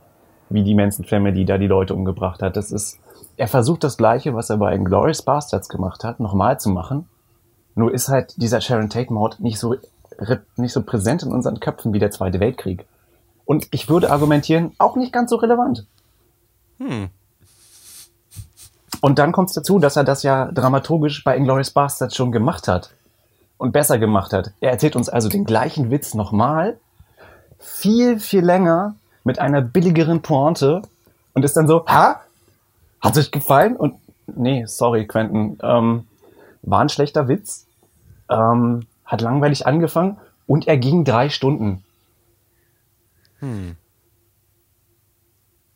wie die Manson Family da die Leute umgebracht hat. Das ist, er versucht das Gleiche, was er bei Inglourious Bastards gemacht hat, nochmal zu machen. Nur ist halt dieser Sharon Tate Mord nicht so nicht so präsent in unseren Köpfen wie der Zweite Weltkrieg. Und ich würde argumentieren, auch nicht ganz so relevant. Hm. Und dann kommt es dazu, dass er das ja dramaturgisch bei Inglourious Bastards schon gemacht hat. Und besser gemacht hat. Er erzählt uns also den gleichen Witz nochmal, viel, viel länger, mit einer billigeren Pointe und ist dann so, ha? Hat euch gefallen? Und nee, sorry, Quentin, ähm, war ein schlechter Witz, ähm, hat langweilig angefangen und er ging drei Stunden. Hm.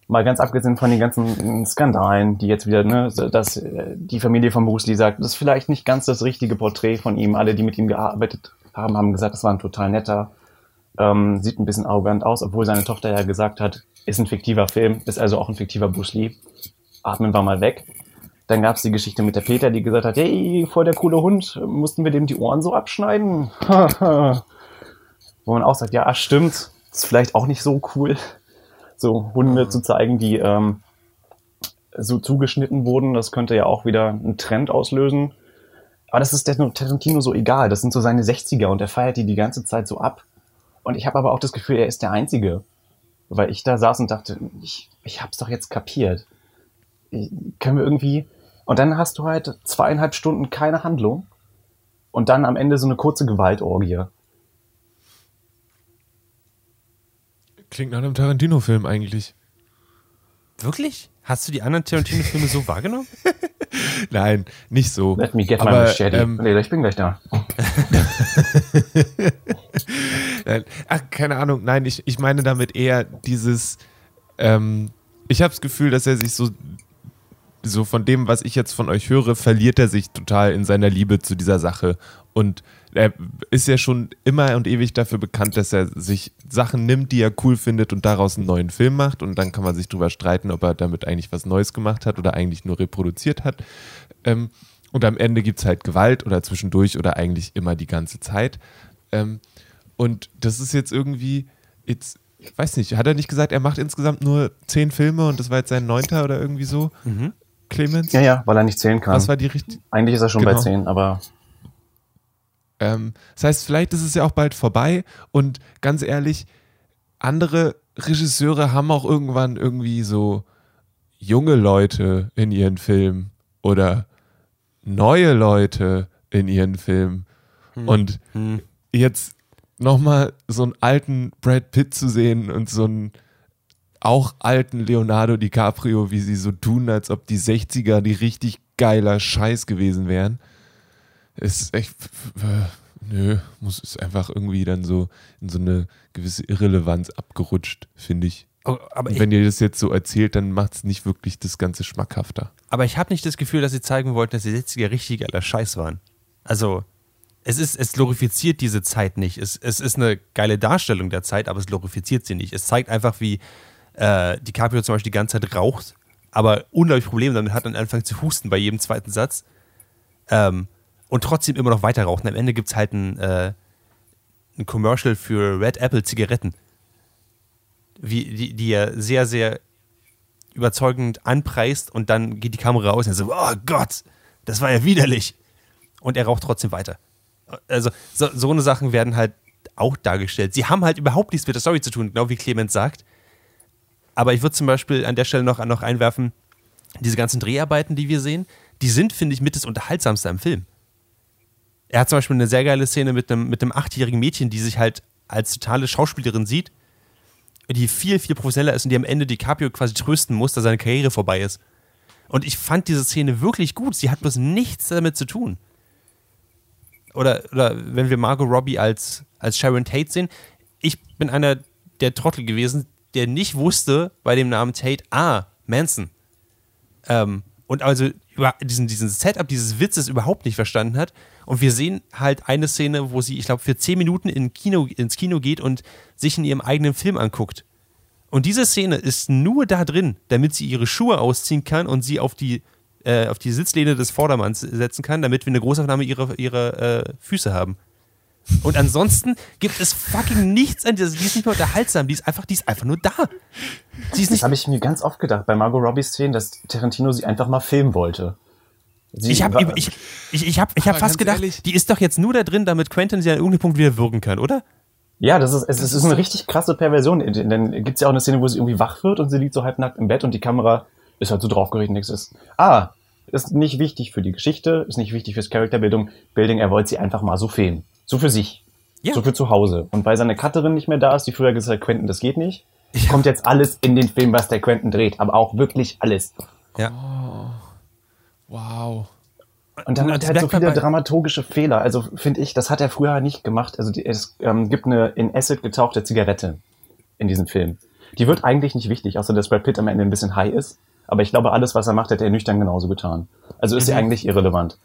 Mal ganz abgesehen von den ganzen Skandalen, die jetzt wieder, ne, dass äh, die Familie von Bruce Lee sagt, das ist vielleicht nicht ganz das richtige Porträt von ihm. Alle, die mit ihm gearbeitet haben, haben gesagt, das war ein total netter. Ähm, sieht ein bisschen arrogant aus, obwohl seine Tochter ja gesagt hat, ist ein fiktiver Film, ist also auch ein fiktiver Bruce Lee. Atmen wir mal weg. Dann gab es die Geschichte mit der Peter, die gesagt hat, hey, vor der coole Hund, mussten wir dem die Ohren so abschneiden? Wo man auch sagt, ja, stimmt, ist vielleicht auch nicht so cool, so Hunde zu zeigen, die ähm, so zugeschnitten wurden. Das könnte ja auch wieder einen Trend auslösen. Aber das ist der Tarantino so egal. Das sind so seine 60er und er feiert die die ganze Zeit so ab. Und ich habe aber auch das Gefühl, er ist der Einzige. Weil ich da saß und dachte, ich, ich hab's doch jetzt kapiert. Ich, können wir irgendwie. Und dann hast du halt zweieinhalb Stunden keine Handlung und dann am Ende so eine kurze Gewaltorgie. Klingt nach einem Tarantino-Film eigentlich. Wirklich? Hast du die anderen Tarantino-Filme so wahrgenommen? Nein, nicht so. Let me get Aber, my machete. Ähm, nee, ich bin gleich da. nein, ach, keine Ahnung. Nein, ich, ich meine damit eher dieses. Ähm, ich habe das Gefühl, dass er sich so so von dem, was ich jetzt von euch höre, verliert er sich total in seiner Liebe zu dieser Sache. Und er ist ja schon immer und ewig dafür bekannt, dass er sich Sachen nimmt, die er cool findet und daraus einen neuen Film macht. Und dann kann man sich drüber streiten, ob er damit eigentlich was Neues gemacht hat oder eigentlich nur reproduziert hat. Ähm, und am Ende gibt es halt Gewalt oder zwischendurch oder eigentlich immer die ganze Zeit. Ähm, und das ist jetzt irgendwie, jetzt, ich weiß nicht, hat er nicht gesagt, er macht insgesamt nur zehn Filme und das war jetzt sein neunter oder irgendwie so? Mhm. Clemens? Ja, ja, weil er nicht zählen kann. Was war die richtige? Eigentlich ist er schon genau. bei zehn, aber ähm, das heißt, vielleicht ist es ja auch bald vorbei und ganz ehrlich, andere Regisseure haben auch irgendwann irgendwie so junge Leute in ihren Filmen oder neue Leute in ihren Filmen. Hm. Und hm. jetzt nochmal so einen alten Brad Pitt zu sehen und so einen auch alten Leonardo DiCaprio, wie sie so tun, als ob die 60er die richtig geiler Scheiß gewesen wären ist echt, nö, muss ist einfach irgendwie dann so in so eine gewisse Irrelevanz abgerutscht, finde ich. Oh, aber wenn ihr das jetzt so erzählt, dann macht es nicht wirklich das Ganze schmackhafter. Aber ich habe nicht das Gefühl, dass sie zeigen wollten, dass die 60er richtig aller Scheiß waren. Also, es ist, es glorifiziert diese Zeit nicht. Es, es ist eine geile Darstellung der Zeit, aber es glorifiziert sie nicht. Es zeigt einfach, wie äh, DiCaprio zum Beispiel die ganze Zeit raucht, aber unglaublich Probleme damit hat und anfängt zu husten bei jedem zweiten Satz. Ähm, und trotzdem immer noch weiter rauchen. Am Ende gibt es halt ein, äh, ein Commercial für Red Apple Zigaretten, wie, die, die er sehr, sehr überzeugend anpreist und dann geht die Kamera aus und er so, oh Gott, das war ja widerlich. Und er raucht trotzdem weiter. Also so, so eine Sachen werden halt auch dargestellt. Sie haben halt überhaupt nichts mit der Story zu tun, genau wie Clemens sagt. Aber ich würde zum Beispiel an der Stelle noch, noch einwerfen, diese ganzen Dreharbeiten, die wir sehen, die sind, finde ich, mit das Unterhaltsamste am Film. Er hat zum Beispiel eine sehr geile Szene mit einem, mit einem achtjährigen Mädchen, die sich halt als totale Schauspielerin sieht, die viel, viel professioneller ist und die am Ende DiCaprio quasi trösten muss, dass seine Karriere vorbei ist. Und ich fand diese Szene wirklich gut. Sie hat bloß nichts damit zu tun. Oder, oder wenn wir Margot Robbie als, als Sharon Tate sehen, ich bin einer der Trottel gewesen, der nicht wusste bei dem Namen Tate, ah, Manson. Ähm, und also über diesen, diesen Setup dieses Witzes überhaupt nicht verstanden hat und wir sehen halt eine Szene, wo sie, ich glaube, für zehn Minuten in Kino, ins Kino geht und sich in ihrem eigenen Film anguckt. Und diese Szene ist nur da drin, damit sie ihre Schuhe ausziehen kann und sie auf die, äh, auf die Sitzlehne des Vordermanns setzen kann, damit wir eine Großaufnahme ihrer, ihrer äh, Füße haben. Und ansonsten gibt es fucking nichts an dieser. Die ist nicht mehr unterhaltsam, die ist einfach, die ist einfach nur da. Sie ist nicht das habe ich mir ganz oft gedacht bei Margot Robbie Szenen, dass Tarantino sie einfach mal filmen wollte. Sie ich habe ich, ich, ich hab, ich hab fast gedacht, ehrlich, die ist doch jetzt nur da drin, damit Quentin sie an irgendeinem Punkt wieder wirken kann, oder? Ja, das ist, es, es ist eine richtig krasse Perversion. Dann gibt es ja auch eine Szene, wo sie irgendwie wach wird und sie liegt so halbnackt im Bett und die Kamera ist halt so draufgerichtet, nichts ist. Ah, Ist nicht wichtig für die Geschichte, ist nicht wichtig fürs Charakterbildung. Building, er wollte sie einfach mal so filmen. So für sich. Ja. So für zu Hause. Und weil seine Cutterin nicht mehr da ist, die früher gesagt hat, Quentin, das geht nicht, ja. kommt jetzt alles in den Film, was der Quentin dreht. Aber auch wirklich alles. Ja. Oh. Wow. Und dann hat er halt so viele dramaturgische Fehler. Also finde ich, das hat er früher nicht gemacht. Also die, es ähm, gibt eine in Acid getauchte Zigarette in diesem Film. Die wird eigentlich nicht wichtig, außer dass Brad Pitt am Ende ein bisschen high ist. Aber ich glaube, alles, was er macht, hätte er nüchtern genauso getan. Also ist mhm. sie eigentlich irrelevant.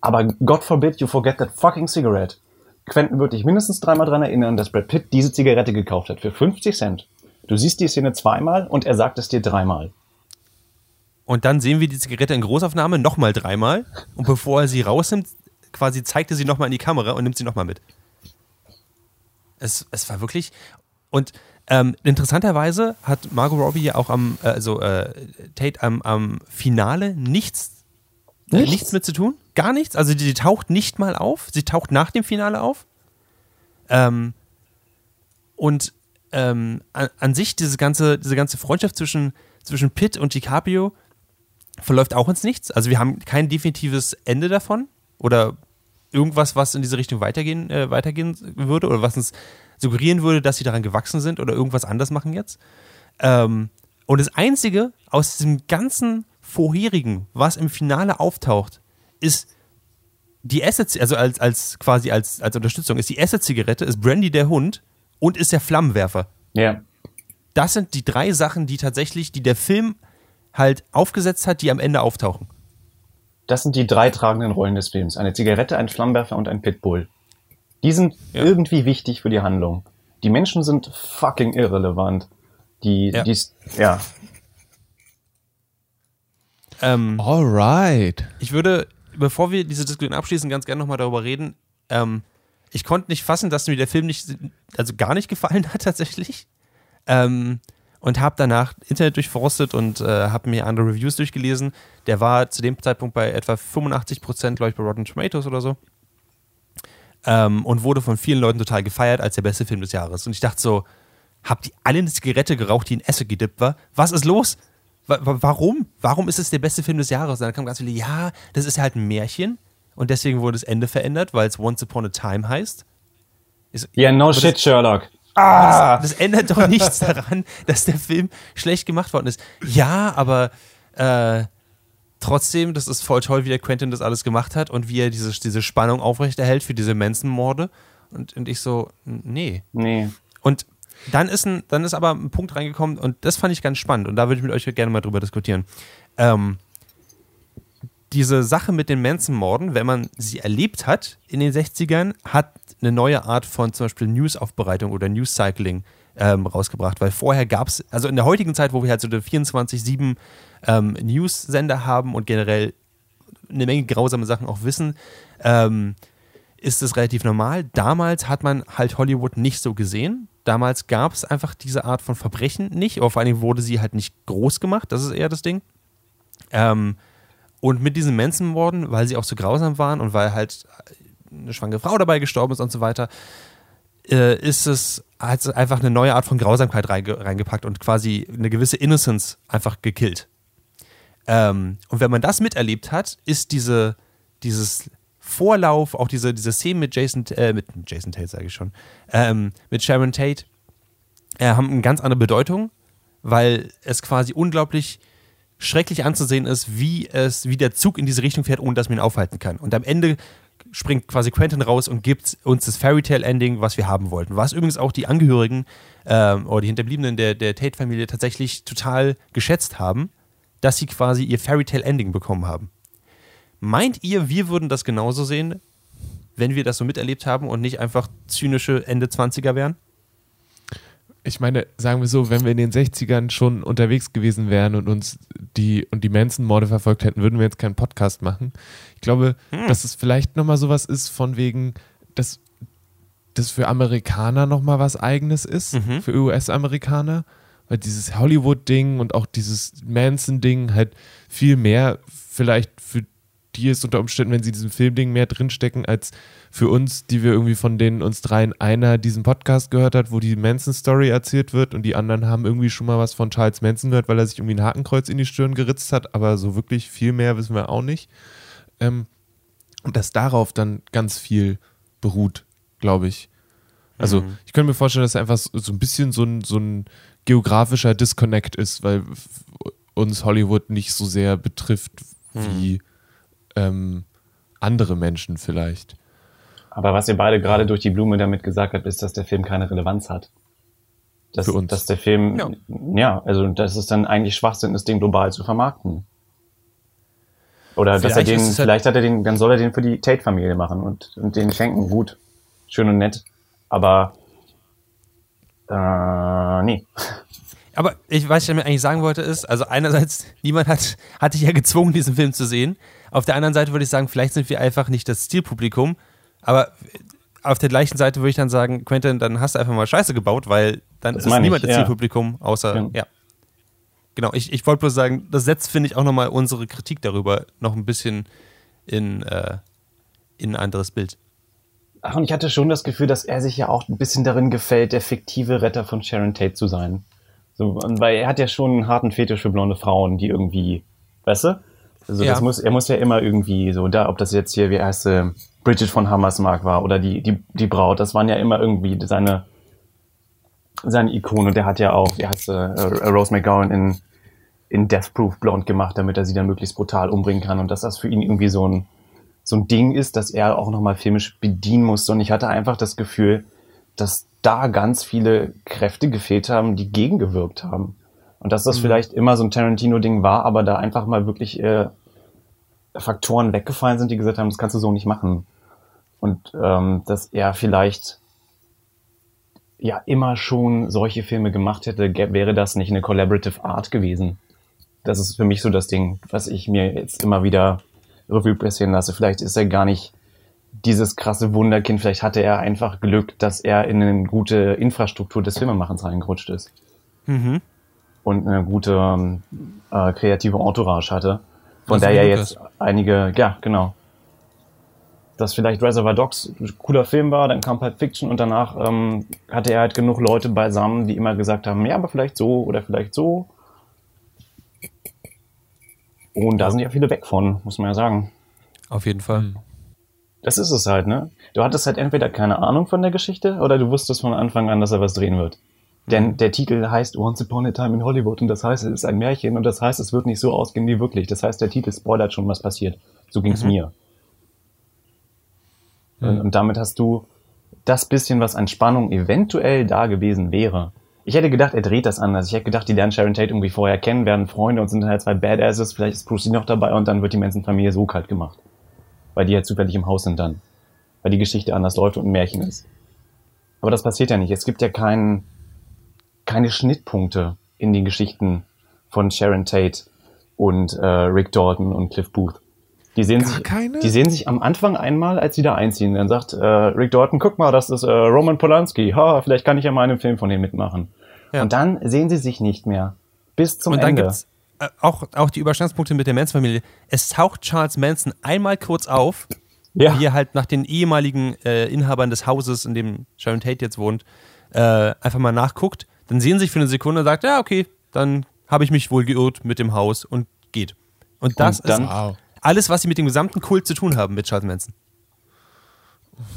Aber God forbid you forget that fucking cigarette. Quentin wird dich mindestens dreimal dran erinnern, dass Brad Pitt diese Zigarette gekauft hat für 50 Cent. Du siehst die Szene zweimal und er sagt es dir dreimal. Und dann sehen wir die Zigarette in Großaufnahme nochmal dreimal. Und bevor er sie rausnimmt, quasi zeigt er sie nochmal in die Kamera und nimmt sie nochmal mit. Es, es war wirklich. Und ähm, interessanterweise hat Margot Robbie ja auch am, äh, also äh, Tate am, am Finale nichts, nichts? nichts mit zu tun. Gar nichts. Also die, taucht nicht mal auf. Sie taucht nach dem Finale auf. Ähm, und ähm, an, an, sich diese ganze, diese ganze Freundschaft zwischen, zwischen Pitt und DiCaprio verläuft auch ins Nichts. Also wir haben kein definitives Ende davon oder irgendwas, was in diese Richtung weitergehen, äh, weitergehen würde oder was uns suggerieren würde, dass sie daran gewachsen sind oder irgendwas anders machen jetzt. Ähm, und das Einzige aus diesem ganzen vorherigen, was im Finale auftaucht, ist die Asset, also als, als quasi als, als Unterstützung, ist die Asset-Zigarette, ist Brandy der Hund und ist der Flammenwerfer. Ja. Das sind die drei Sachen, die tatsächlich, die der Film halt aufgesetzt hat, die am Ende auftauchen. Das sind die drei tragenden Rollen des Films. Eine Zigarette, ein Flammenwerfer und ein Pitbull. Die sind ja. irgendwie wichtig für die Handlung. Die Menschen sind fucking irrelevant. Die, ja. die, ja. Ähm, Alright. Ich würde, bevor wir diese Diskussion abschließen, ganz gerne nochmal darüber reden. Ähm, ich konnte nicht fassen, dass mir der Film nicht, also gar nicht gefallen hat tatsächlich. Ähm, und habe danach Internet durchforstet und äh, habe mir andere Reviews durchgelesen. Der war zu dem Zeitpunkt bei etwa 85 Prozent, glaube ich, bei Rotten Tomatoes oder so. Ähm, und wurde von vielen Leuten total gefeiert als der beste Film des Jahres. Und ich dachte so, habt ihr alle eine Zigarette geraucht, die in Essig gedippt war? Was ist los? Warum? Warum ist es der beste Film des Jahres? Und dann kam ganz viele, ja, das ist halt ein Märchen und deswegen wurde das Ende verändert, weil es Once Upon a Time heißt. Ja, yeah, no shit, Sherlock. Ah. Das, das, ändert doch nichts daran, dass der Film schlecht gemacht worden ist. Ja, aber äh, trotzdem, das ist voll toll, wie der Quentin das alles gemacht hat und wie er diese, diese Spannung aufrechterhält für diese Manson-Morde. Und, und ich so, nee. Nee. Und dann ist, ein, dann ist aber ein Punkt reingekommen und das fand ich ganz spannend und da würde ich mit euch gerne mal drüber diskutieren. Ähm, diese Sache mit den Manson-Morden, wenn man sie erlebt hat in den 60ern, hat eine neue Art von zum Beispiel News-Aufbereitung oder News-Cycling ähm, rausgebracht, weil vorher gab es, also in der heutigen Zeit, wo wir halt so 24-7 ähm, News-Sender haben und generell eine Menge grausame Sachen auch wissen, ähm, ist es relativ normal. Damals hat man halt Hollywood nicht so gesehen. Damals gab es einfach diese Art von Verbrechen nicht, aber vor Dingen wurde sie halt nicht groß gemacht, das ist eher das Ding. Ähm, und mit diesen Manson-Morden, weil sie auch so grausam waren und weil halt eine schwangere Frau dabei gestorben ist und so weiter, äh, ist es halt einfach eine neue Art von Grausamkeit reinge reingepackt und quasi eine gewisse Innocence einfach gekillt. Ähm, und wenn man das miterlebt hat, ist diese, dieses Vorlauf, auch diese, diese Szenen mit Jason, äh, mit Jason Tate, sage ich schon, ähm, mit Sharon Tate, äh, haben eine ganz andere Bedeutung, weil es quasi unglaublich schrecklich anzusehen ist, wie es, wie der Zug in diese Richtung fährt, ohne dass man ihn aufhalten kann. Und am Ende springt quasi Quentin raus und gibt uns das Fairy Tale Ending, was wir haben wollten. Was übrigens auch die Angehörigen ähm, oder die Hinterbliebenen der, der Tate-Familie tatsächlich total geschätzt haben, dass sie quasi ihr Fairy Tale Ending bekommen haben. Meint ihr, wir würden das genauso sehen, wenn wir das so miterlebt haben und nicht einfach zynische Ende 20er wären? ich meine, sagen wir so, wenn wir in den 60ern schon unterwegs gewesen wären und uns die und die Manson-Morde verfolgt hätten, würden wir jetzt keinen Podcast machen. Ich glaube, hm. dass es vielleicht nochmal sowas ist, von wegen, dass das für Amerikaner nochmal was Eigenes ist, mhm. für US-Amerikaner, weil dieses Hollywood-Ding und auch dieses Manson-Ding halt viel mehr vielleicht für die ist unter Umständen, wenn sie diesen Filmding mehr drinstecken, als für uns, die wir irgendwie von denen uns dreien einer diesen Podcast gehört hat, wo die Manson-Story erzählt wird und die anderen haben irgendwie schon mal was von Charles Manson gehört, weil er sich irgendwie ein Hakenkreuz in die Stirn geritzt hat, aber so wirklich viel mehr wissen wir auch nicht. Ähm, und dass darauf dann ganz viel beruht, glaube ich. Also mhm. ich könnte mir vorstellen, dass es einfach so ein bisschen so ein, so ein geografischer Disconnect ist, weil uns Hollywood nicht so sehr betrifft wie mhm. Ähm, andere Menschen vielleicht. Aber was ihr beide gerade durch die Blume damit gesagt habt, ist, dass der Film keine Relevanz hat. Dass, Für uns. Dass der Film, ja. ja, also dass es dann eigentlich Schwachsinn ist, den global zu vermarkten. Oder vielleicht dass er den, halt vielleicht hat er den, dann soll er den für die Tate-Familie machen und, und den schenken. Gut, schön und nett. Aber äh, nee. Aber ich weiß, was ich damit eigentlich sagen wollte, ist, also einerseits, niemand hat, hat dich ja gezwungen, diesen Film zu sehen. Auf der anderen Seite würde ich sagen, vielleicht sind wir einfach nicht das Zielpublikum. Aber auf der gleichen Seite würde ich dann sagen, Quentin, dann hast du einfach mal Scheiße gebaut, weil dann das ist niemand ich, das ja. Zielpublikum, außer, ja. ja. Genau, ich, ich wollte bloß sagen, das setzt, finde ich, auch nochmal unsere Kritik darüber noch ein bisschen in, äh, in ein anderes Bild. Ach, und ich hatte schon das Gefühl, dass er sich ja auch ein bisschen darin gefällt, der fiktive Retter von Sharon Tate zu sein. So, weil er hat ja schon einen harten Fetisch für blonde Frauen, die irgendwie, weißt du? Also ja. das muss, er muss ja immer irgendwie so, da, ob das jetzt hier, wie heißt sie, Bridget von Hammersmark war oder die, die, die Braut, das waren ja immer irgendwie seine, seine Ikone. Der hat ja auch, wie heißt sie, äh, Rose McGowan in, in Death Proof blond gemacht, damit er sie dann möglichst brutal umbringen kann und dass das für ihn irgendwie so ein, so ein Ding ist, dass er auch nochmal filmisch bedienen muss. Und ich hatte einfach das Gefühl, dass da ganz viele Kräfte gefehlt haben, die gegengewirkt haben. Und dass das mhm. vielleicht immer so ein Tarantino-Ding war, aber da einfach mal wirklich äh, Faktoren weggefallen sind, die gesagt haben, das kannst du so nicht machen. Und ähm, dass er vielleicht ja immer schon solche Filme gemacht hätte, wäre das nicht eine Collaborative Art gewesen. Das ist für mich so das Ding, was ich mir jetzt immer wieder Revue passieren lasse. Vielleicht ist er gar nicht dieses krasse Wunderkind, vielleicht hatte er einfach Glück, dass er in eine gute Infrastruktur des Filmemachens reingerutscht ist. Mhm. Und eine gute ähm, äh, kreative Entourage hatte, von der ja jetzt einige, ja, genau. Dass vielleicht Reservoir Dogs ein cooler Film war, dann kam Pulp Fiction und danach ähm, hatte er halt genug Leute beisammen, die immer gesagt haben, ja, aber vielleicht so oder vielleicht so. Und da sind ja viele weg von, muss man ja sagen. Auf jeden Fall. Das ist es halt, ne? Du hattest halt entweder keine Ahnung von der Geschichte oder du wusstest von Anfang an, dass er was drehen wird. Denn der Titel heißt Once Upon a Time in Hollywood und das heißt, es ist ein Märchen und das heißt, es wird nicht so ausgehen wie wirklich. Das heißt, der Titel spoilert schon, was passiert. So ging's mhm. mir. Mhm. Und damit hast du das bisschen, was an Spannung eventuell da gewesen wäre. Ich hätte gedacht, er dreht das anders. Ich hätte gedacht, die lernen Sharon Tate irgendwie vorher kennen, werden Freunde und sind dann halt zwei Badasses. Vielleicht ist Bruce Lee noch dabei und dann wird die Manson-Familie so kalt gemacht weil die halt zufällig im Haus sind dann. Weil die Geschichte anders läuft und ein Märchen ist. Aber das passiert ja nicht. Es gibt ja kein, keine Schnittpunkte in den Geschichten von Sharon Tate und äh, Rick Dalton und Cliff Booth. Die sehen, Gar sich, keine? die sehen sich am Anfang einmal, als sie da einziehen. Dann sagt äh, Rick Dalton, guck mal, das ist äh, Roman Polanski. Ha, vielleicht kann ich ja mal einen Film von ihm mitmachen. Ja. Und dann sehen sie sich nicht mehr. Bis zum und dann Ende. Gibt's, äh, auch, auch die Überschneidungspunkte mit der Manson-Familie. Es taucht Charles Manson einmal kurz auf, ja. wie er halt nach den ehemaligen äh, Inhabern des Hauses, in dem Sharon Tate jetzt wohnt, äh, einfach mal nachguckt. Dann sehen sie sich für eine Sekunde und sagt, ja, okay, dann habe ich mich wohl geirrt mit dem Haus und geht. Und das und dann, ist wow. alles, was sie mit dem gesamten Kult zu tun haben mit Charles Manson.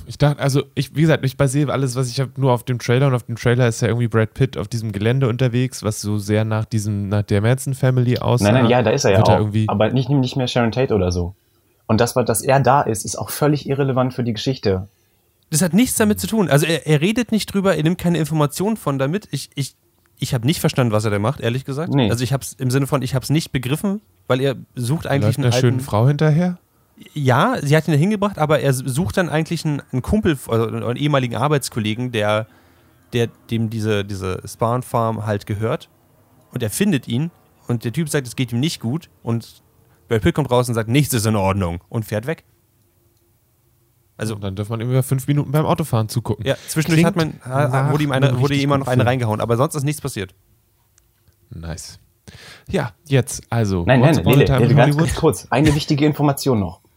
Ich dachte, also ich, wie gesagt, ich basiere alles, was ich habe, nur auf dem Trailer und auf dem Trailer ist ja irgendwie Brad Pitt auf diesem Gelände unterwegs, was so sehr nach diesem, nach der Manson Family aussah. Nein, nein, ja, da ist er ja auch. aber nicht, nicht mehr Sharon Tate oder so. Und das, dass er da ist, ist auch völlig irrelevant für die Geschichte. Das hat nichts damit zu tun. Also er, er redet nicht drüber, er nimmt keine Informationen von damit. Ich, ich, ich habe nicht verstanden, was er da macht, ehrlich gesagt. Nee. Also ich habe es im Sinne von, ich habe es nicht begriffen, weil er sucht eigentlich Läuft einer schönen Frau hinterher ja, sie hat ihn da hingebracht, aber er sucht dann eigentlich einen, einen Kumpel, also einen ehemaligen Arbeitskollegen, der, der dem diese, diese Spawn Farm halt gehört. Und er findet ihn und der Typ sagt, es geht ihm nicht gut. Und Brad Pitt kommt raus und sagt, nichts ist in Ordnung und fährt weg. Also, und dann darf man immer fünf Minuten beim Autofahren zugucken. Ja, zwischendurch hat man, wurde ihm, eine, wurde jemand noch eine reingehauen, aber sonst ist nichts passiert. Nice. Ja, jetzt, also. Nein, nein, Lele, Lele, ganz kurz, kurz. Eine wichtige Information noch.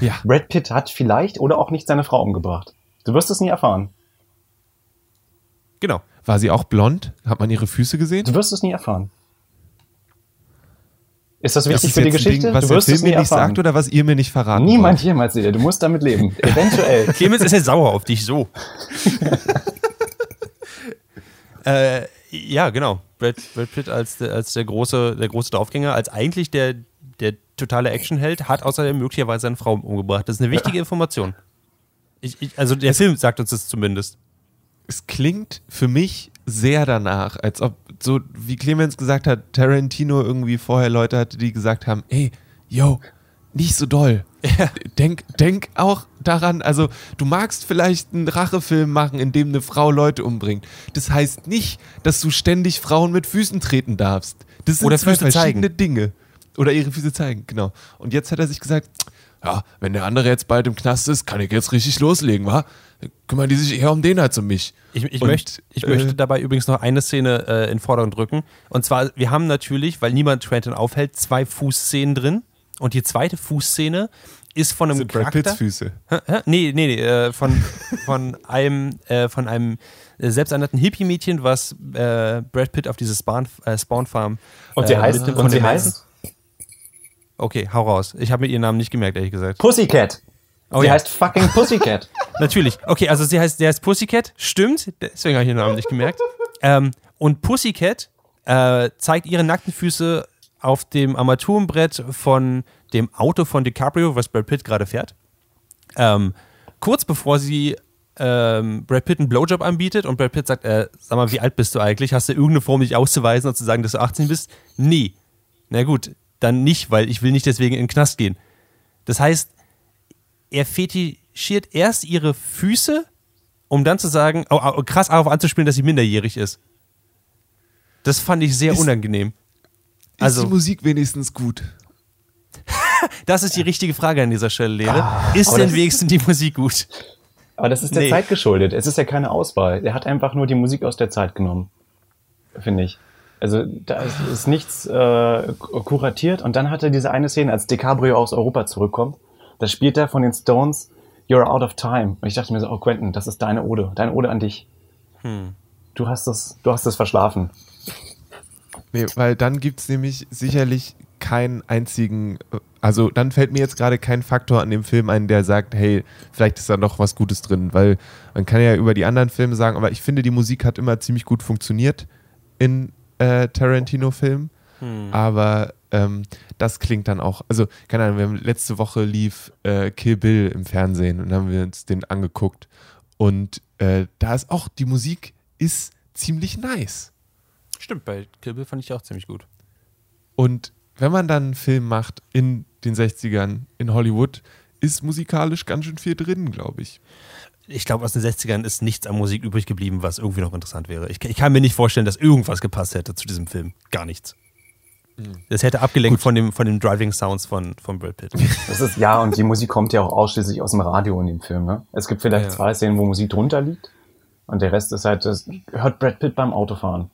Ja. Brad Pitt hat vielleicht oder auch nicht seine Frau umgebracht. Du wirst es nie erfahren. Genau. War sie auch blond? Hat man ihre Füße gesehen? Du wirst es nie erfahren. Ist das Das wichtig ist für die Geschichte? Ding, was du der wirst Film es nie mir nicht erfahren. sagt oder was ihr mir nicht verraten Niemand wollt? jemals dir. Du musst damit leben. Eventuell. Clemens ist ja sauer auf dich, so. äh, ja, genau. Brad, Brad Pitt als, der- als der große, der große Draufgänger, als eigentlich der, der totale Actionheld, hat außerdem möglicherweise seine Frau umgebracht. Das ist eine wichtige Information. Ich, ich, also der Film sagt uns das zumindest. Es klingt für mich sehr danach, als ob, so wie Clemens gesagt hat, Tarantino irgendwie vorher Leute hatte, die gesagt haben, ey, yo, nicht so doll. Denk, denk auch daran, also du magst vielleicht einen Rachefilm machen, in dem eine Frau Leute umbringt. Das heißt nicht, dass du ständig Frauen mit Füßen treten darfst. Das sind Oder zwei Füße verschiedene zeigen. Dinge. Oder ihre Füße zeigen, genau. Und jetzt hat er sich gesagt, ja, wenn der andere jetzt bald im Knast ist, kann ich jetzt richtig loslegen, wa? Kümmern die sich eher um den als um mich. Ich, ich, Und, möchte, ich äh, möchte dabei übrigens noch eine Szene äh, in Vordergrund drücken. Und zwar, wir haben natürlich, weil niemand Trenton aufhält, zwei Fußszenen drin. Und die zweite Fußszene ist von einem sind Brad Charakter. Pitts Füße. Hä? Hä? Nee, nee, nee, äh, von, von einem, äh, von einem äh, selbsternannten Hippie-Mädchen, was äh, Brad Pitt auf diese Spawn, äh, Spawn Farm Und sie äh, heißt, und sie heißt Okay, hau raus. Ich habe mir ihren Namen nicht gemerkt, ehrlich gesagt. Pussycat. Oh sie ja. heißt fucking Pussycat. Natürlich. Okay, also sie heißt, der heißt Pussycat, stimmt, deswegen habe ich ihren Namen nicht gemerkt. Ähm, und Pussycat äh, zeigt ihre nackten Füße auf dem Armaturenbrett von dem Auto von DiCaprio, was Brad Pitt gerade fährt. Ähm, kurz bevor sie ähm, Brad Pitt einen Blowjob anbietet und Brad Pitt sagt, äh, sag mal, wie alt bist du eigentlich? Hast du irgendeine Form, dich auszuweisen und zu sagen, dass du 18 bist? Nee. Na gut, dann nicht, weil ich will nicht deswegen in den Knast gehen. Das heißt, er fetischiert erst ihre Füße, um dann zu sagen, oh, oh, krass darauf anzuspielen, dass sie minderjährig ist. Das fand ich sehr Ist- unangenehm. Ist Also, die Musik wenigstens gut? das ist die richtige Frage an dieser Stelle, Lehre. ist aber denn wenigstens die Musik gut? Aber das ist der Nee. Zeit geschuldet. Es ist ja keine Auswahl. Er hat einfach nur die Musik aus der Zeit genommen. Finde ich. Also da ist, ist nichts äh, kuratiert. Und dann hat er diese eine Szene, als DiCaprio aus Europa zurückkommt. Da spielt er von den Stones You're Out of Time. Und ich dachte mir so, oh Quentin, das ist deine Ode. Deine Ode an dich. Du hast das, du hast das verschlafen. Nee, weil dann gibt es nämlich sicherlich keinen einzigen, also dann fällt mir jetzt gerade kein Faktor an dem Film ein, der sagt, hey, vielleicht ist da noch was Gutes drin, weil man kann ja über die anderen Filme sagen, aber ich finde, die Musik hat immer ziemlich gut funktioniert in äh, Tarantino-Filmen, aber ähm, das klingt dann auch, also keine Ahnung, wir haben letzte Woche lief äh, Kill Bill im Fernsehen und haben wir uns den angeguckt und äh, da ist auch, die Musik ist ziemlich nice. Stimmt, bei Kill Bill fand ich auch ziemlich gut. Und wenn man dann einen Film macht in den 60ern in Hollywood, ist musikalisch ganz schön viel drin, glaube ich. Ich glaube, aus den 60ern ist nichts an Musik übrig geblieben, was irgendwie noch interessant wäre. Ich, ich kann mir nicht vorstellen, dass irgendwas gepasst hätte zu diesem Film. Gar nichts. Das hätte abgelenkt von dem, von den Driving Sounds von, von Brad Pitt. Das ist, ja, und die Musik kommt ja auch ausschließlich aus dem Radio in dem Film. Ne? Es gibt vielleicht Ja. zwei Szenen, wo Musik drunter liegt. Und der Rest ist halt, das hört Brad Pitt beim Autofahren.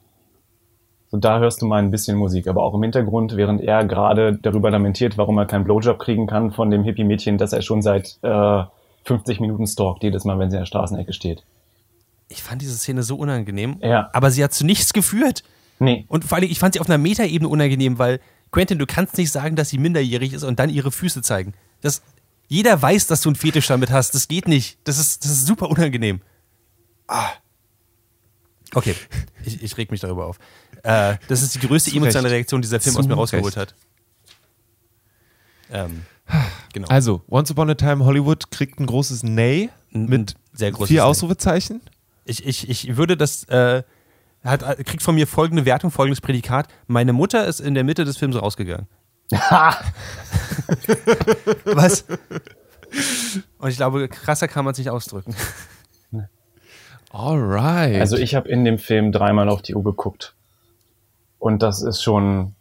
So, da hörst du mal ein bisschen Musik, aber auch im Hintergrund, während er gerade darüber lamentiert, warum er keinen Blowjob kriegen kann von dem Hippie-Mädchen, das er schon seit äh, 50 Minuten stalkt, jedes Mal, wenn sie in der Straßenecke steht. Ich fand diese Szene so unangenehm, Ja. aber sie hat zu nichts geführt. Nee, Und vor allem, ich fand sie auf einer Metaebene unangenehm, weil, Quentin, du kannst nicht sagen, dass sie minderjährig ist und dann ihre Füße zeigen. Das, jeder weiß, dass du einen Fetisch damit hast. Das geht nicht. Das ist, das ist super unangenehm. Ah. Okay, ich, ich reg mich darüber auf. Äh, das ist die größte emotionale. Reaktion, die dieser Film aus Zu mir rausgeholt Recht. hat. Ähm, genau. Also, Once Upon a Time Hollywood kriegt ein großes Nay mit sehr großes vier. Ausrufezeichen. Ich, ich, ich würde das, äh, hat, kriegt von mir folgende Wertung, folgendes Prädikat. Meine Mutter ist in der Mitte des Films rausgegangen. Was? Und ich glaube, krasser kann man es nicht ausdrücken. Alright. Also ich habe in dem Film dreimal auf die Uhr geguckt. Und das ist schon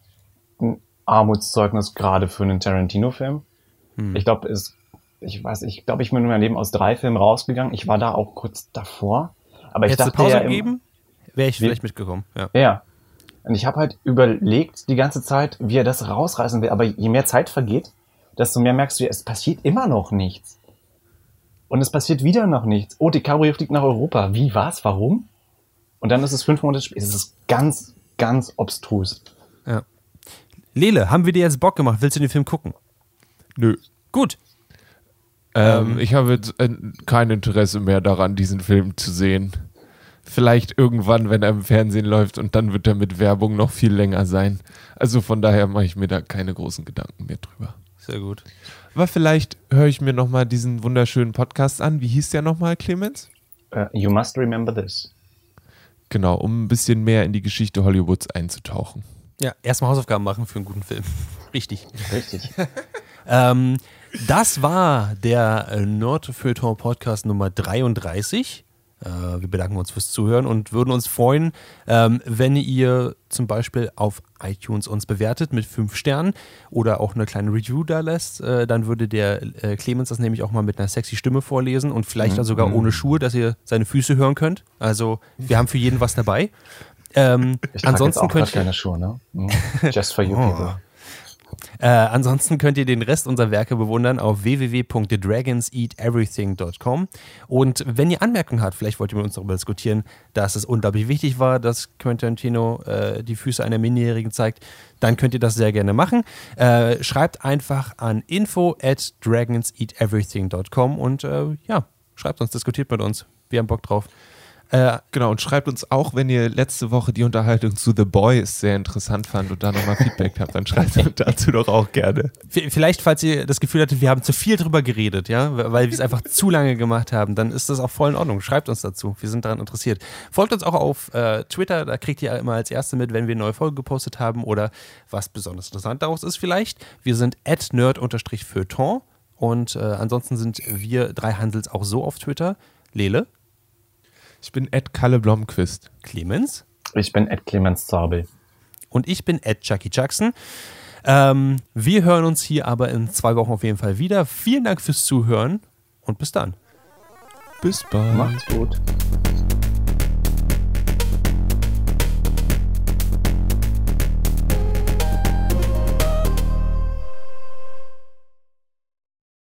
ein Armutszeugnis gerade für einen Tarantino-Film. Hm. Ich glaube, es, ich weiß, ich glaube, ich bin in meinem Leben aus drei Filmen rausgegangen. Ich war da auch kurz davor. Aber ich Hättest du dachte Pause ja, gegeben, wäre ich vielleicht mitgekommen. Ja. Ja. Und ich habe halt überlegt die ganze Zeit, wie er das rausreißen will. Aber je mehr Zeit vergeht, desto mehr merkst du, es passiert immer noch nichts. Und es passiert wieder noch nichts. Oh, DiCaprio fliegt nach Europa. Wie, was, warum? Und dann ist es fünf Monate später. Es ist ganz, ganz obstrus. Ja. Lele, haben wir dir jetzt Bock gemacht? Willst du den Film gucken? Nö. Gut. Ähm, ähm, ich habe jetzt äh, kein Interesse mehr daran, diesen Film zu sehen. Vielleicht irgendwann, wenn er im Fernsehen läuft und dann wird er mit Werbung noch viel länger sein. Also von daher mache ich mir da keine großen Gedanken mehr drüber. Sehr gut. Aber vielleicht höre ich mir nochmal diesen wunderschönen Podcast an. Wie hieß der nochmal, Clemens? Uh, you must remember this. Genau, um ein bisschen mehr in die Geschichte Hollywoods einzutauchen. Ja, erstmal Hausaufgaben machen für einen guten Film. Richtig. Richtig. ähm, das war der Nordfeuilleton Podcast Nummer 33. Äh, wir bedanken uns fürs Zuhören und würden uns freuen, ähm, wenn ihr zum Beispiel auf iTunes uns bewertet mit fünf Sternen oder auch eine kleine Review da lässt. Äh, dann würde der äh, Clemens das nämlich auch mal mit einer sexy Stimme vorlesen und vielleicht mhm. sogar ohne Schuhe, dass ihr seine Füße hören könnt. Also wir haben für jeden was dabei. Ähm, ich ansonsten jetzt auch könnt ihr keine Schuhe, ne? Mhm. Just for you oh. people. Äh, ansonsten könnt ihr den Rest unserer Werke bewundern auf www.thedragonseateverything.com. Und wenn ihr Anmerkungen habt, vielleicht wollt ihr mit uns darüber diskutieren, dass es unglaublich wichtig war, dass Quentin Tarantino äh, die Füße einer Minijährigen zeigt, dann könnt ihr das sehr gerne machen. Äh, schreibt einfach an info at dragonseateverything.com und äh, ja, schreibt uns, diskutiert mit uns. Wir haben Bock drauf. Äh, genau, und schreibt uns auch, wenn ihr letzte Woche die Unterhaltung zu The Boys sehr interessant fand und da nochmal Feedback habt, dann schreibt uns dazu doch auch gerne. Vielleicht, falls ihr das Gefühl hattet, wir haben zu viel drüber geredet, ja, weil wir es einfach zu lange gemacht haben, dann ist das auch voll in Ordnung. Schreibt uns dazu, wir sind daran interessiert. Folgt uns auch auf äh, Twitter, da kriegt ihr immer als Erste mit, wenn wir eine neue Folge gepostet haben oder was besonders interessant daraus ist vielleicht. Wir sind at nerd-feuilleton und äh, ansonsten sind wir drei Hansels auch so auf Twitter. Lele? Ich bin Ed Kalle Blomquist. Clemens? Ich bin Ed Clemens Zabel. Und ich bin Ed Chucky Jackson. Ähm, wir hören uns hier aber in zwei Wochen auf jeden Fall wieder. Vielen Dank fürs Zuhören und bis dann. Bis bald. Macht's gut.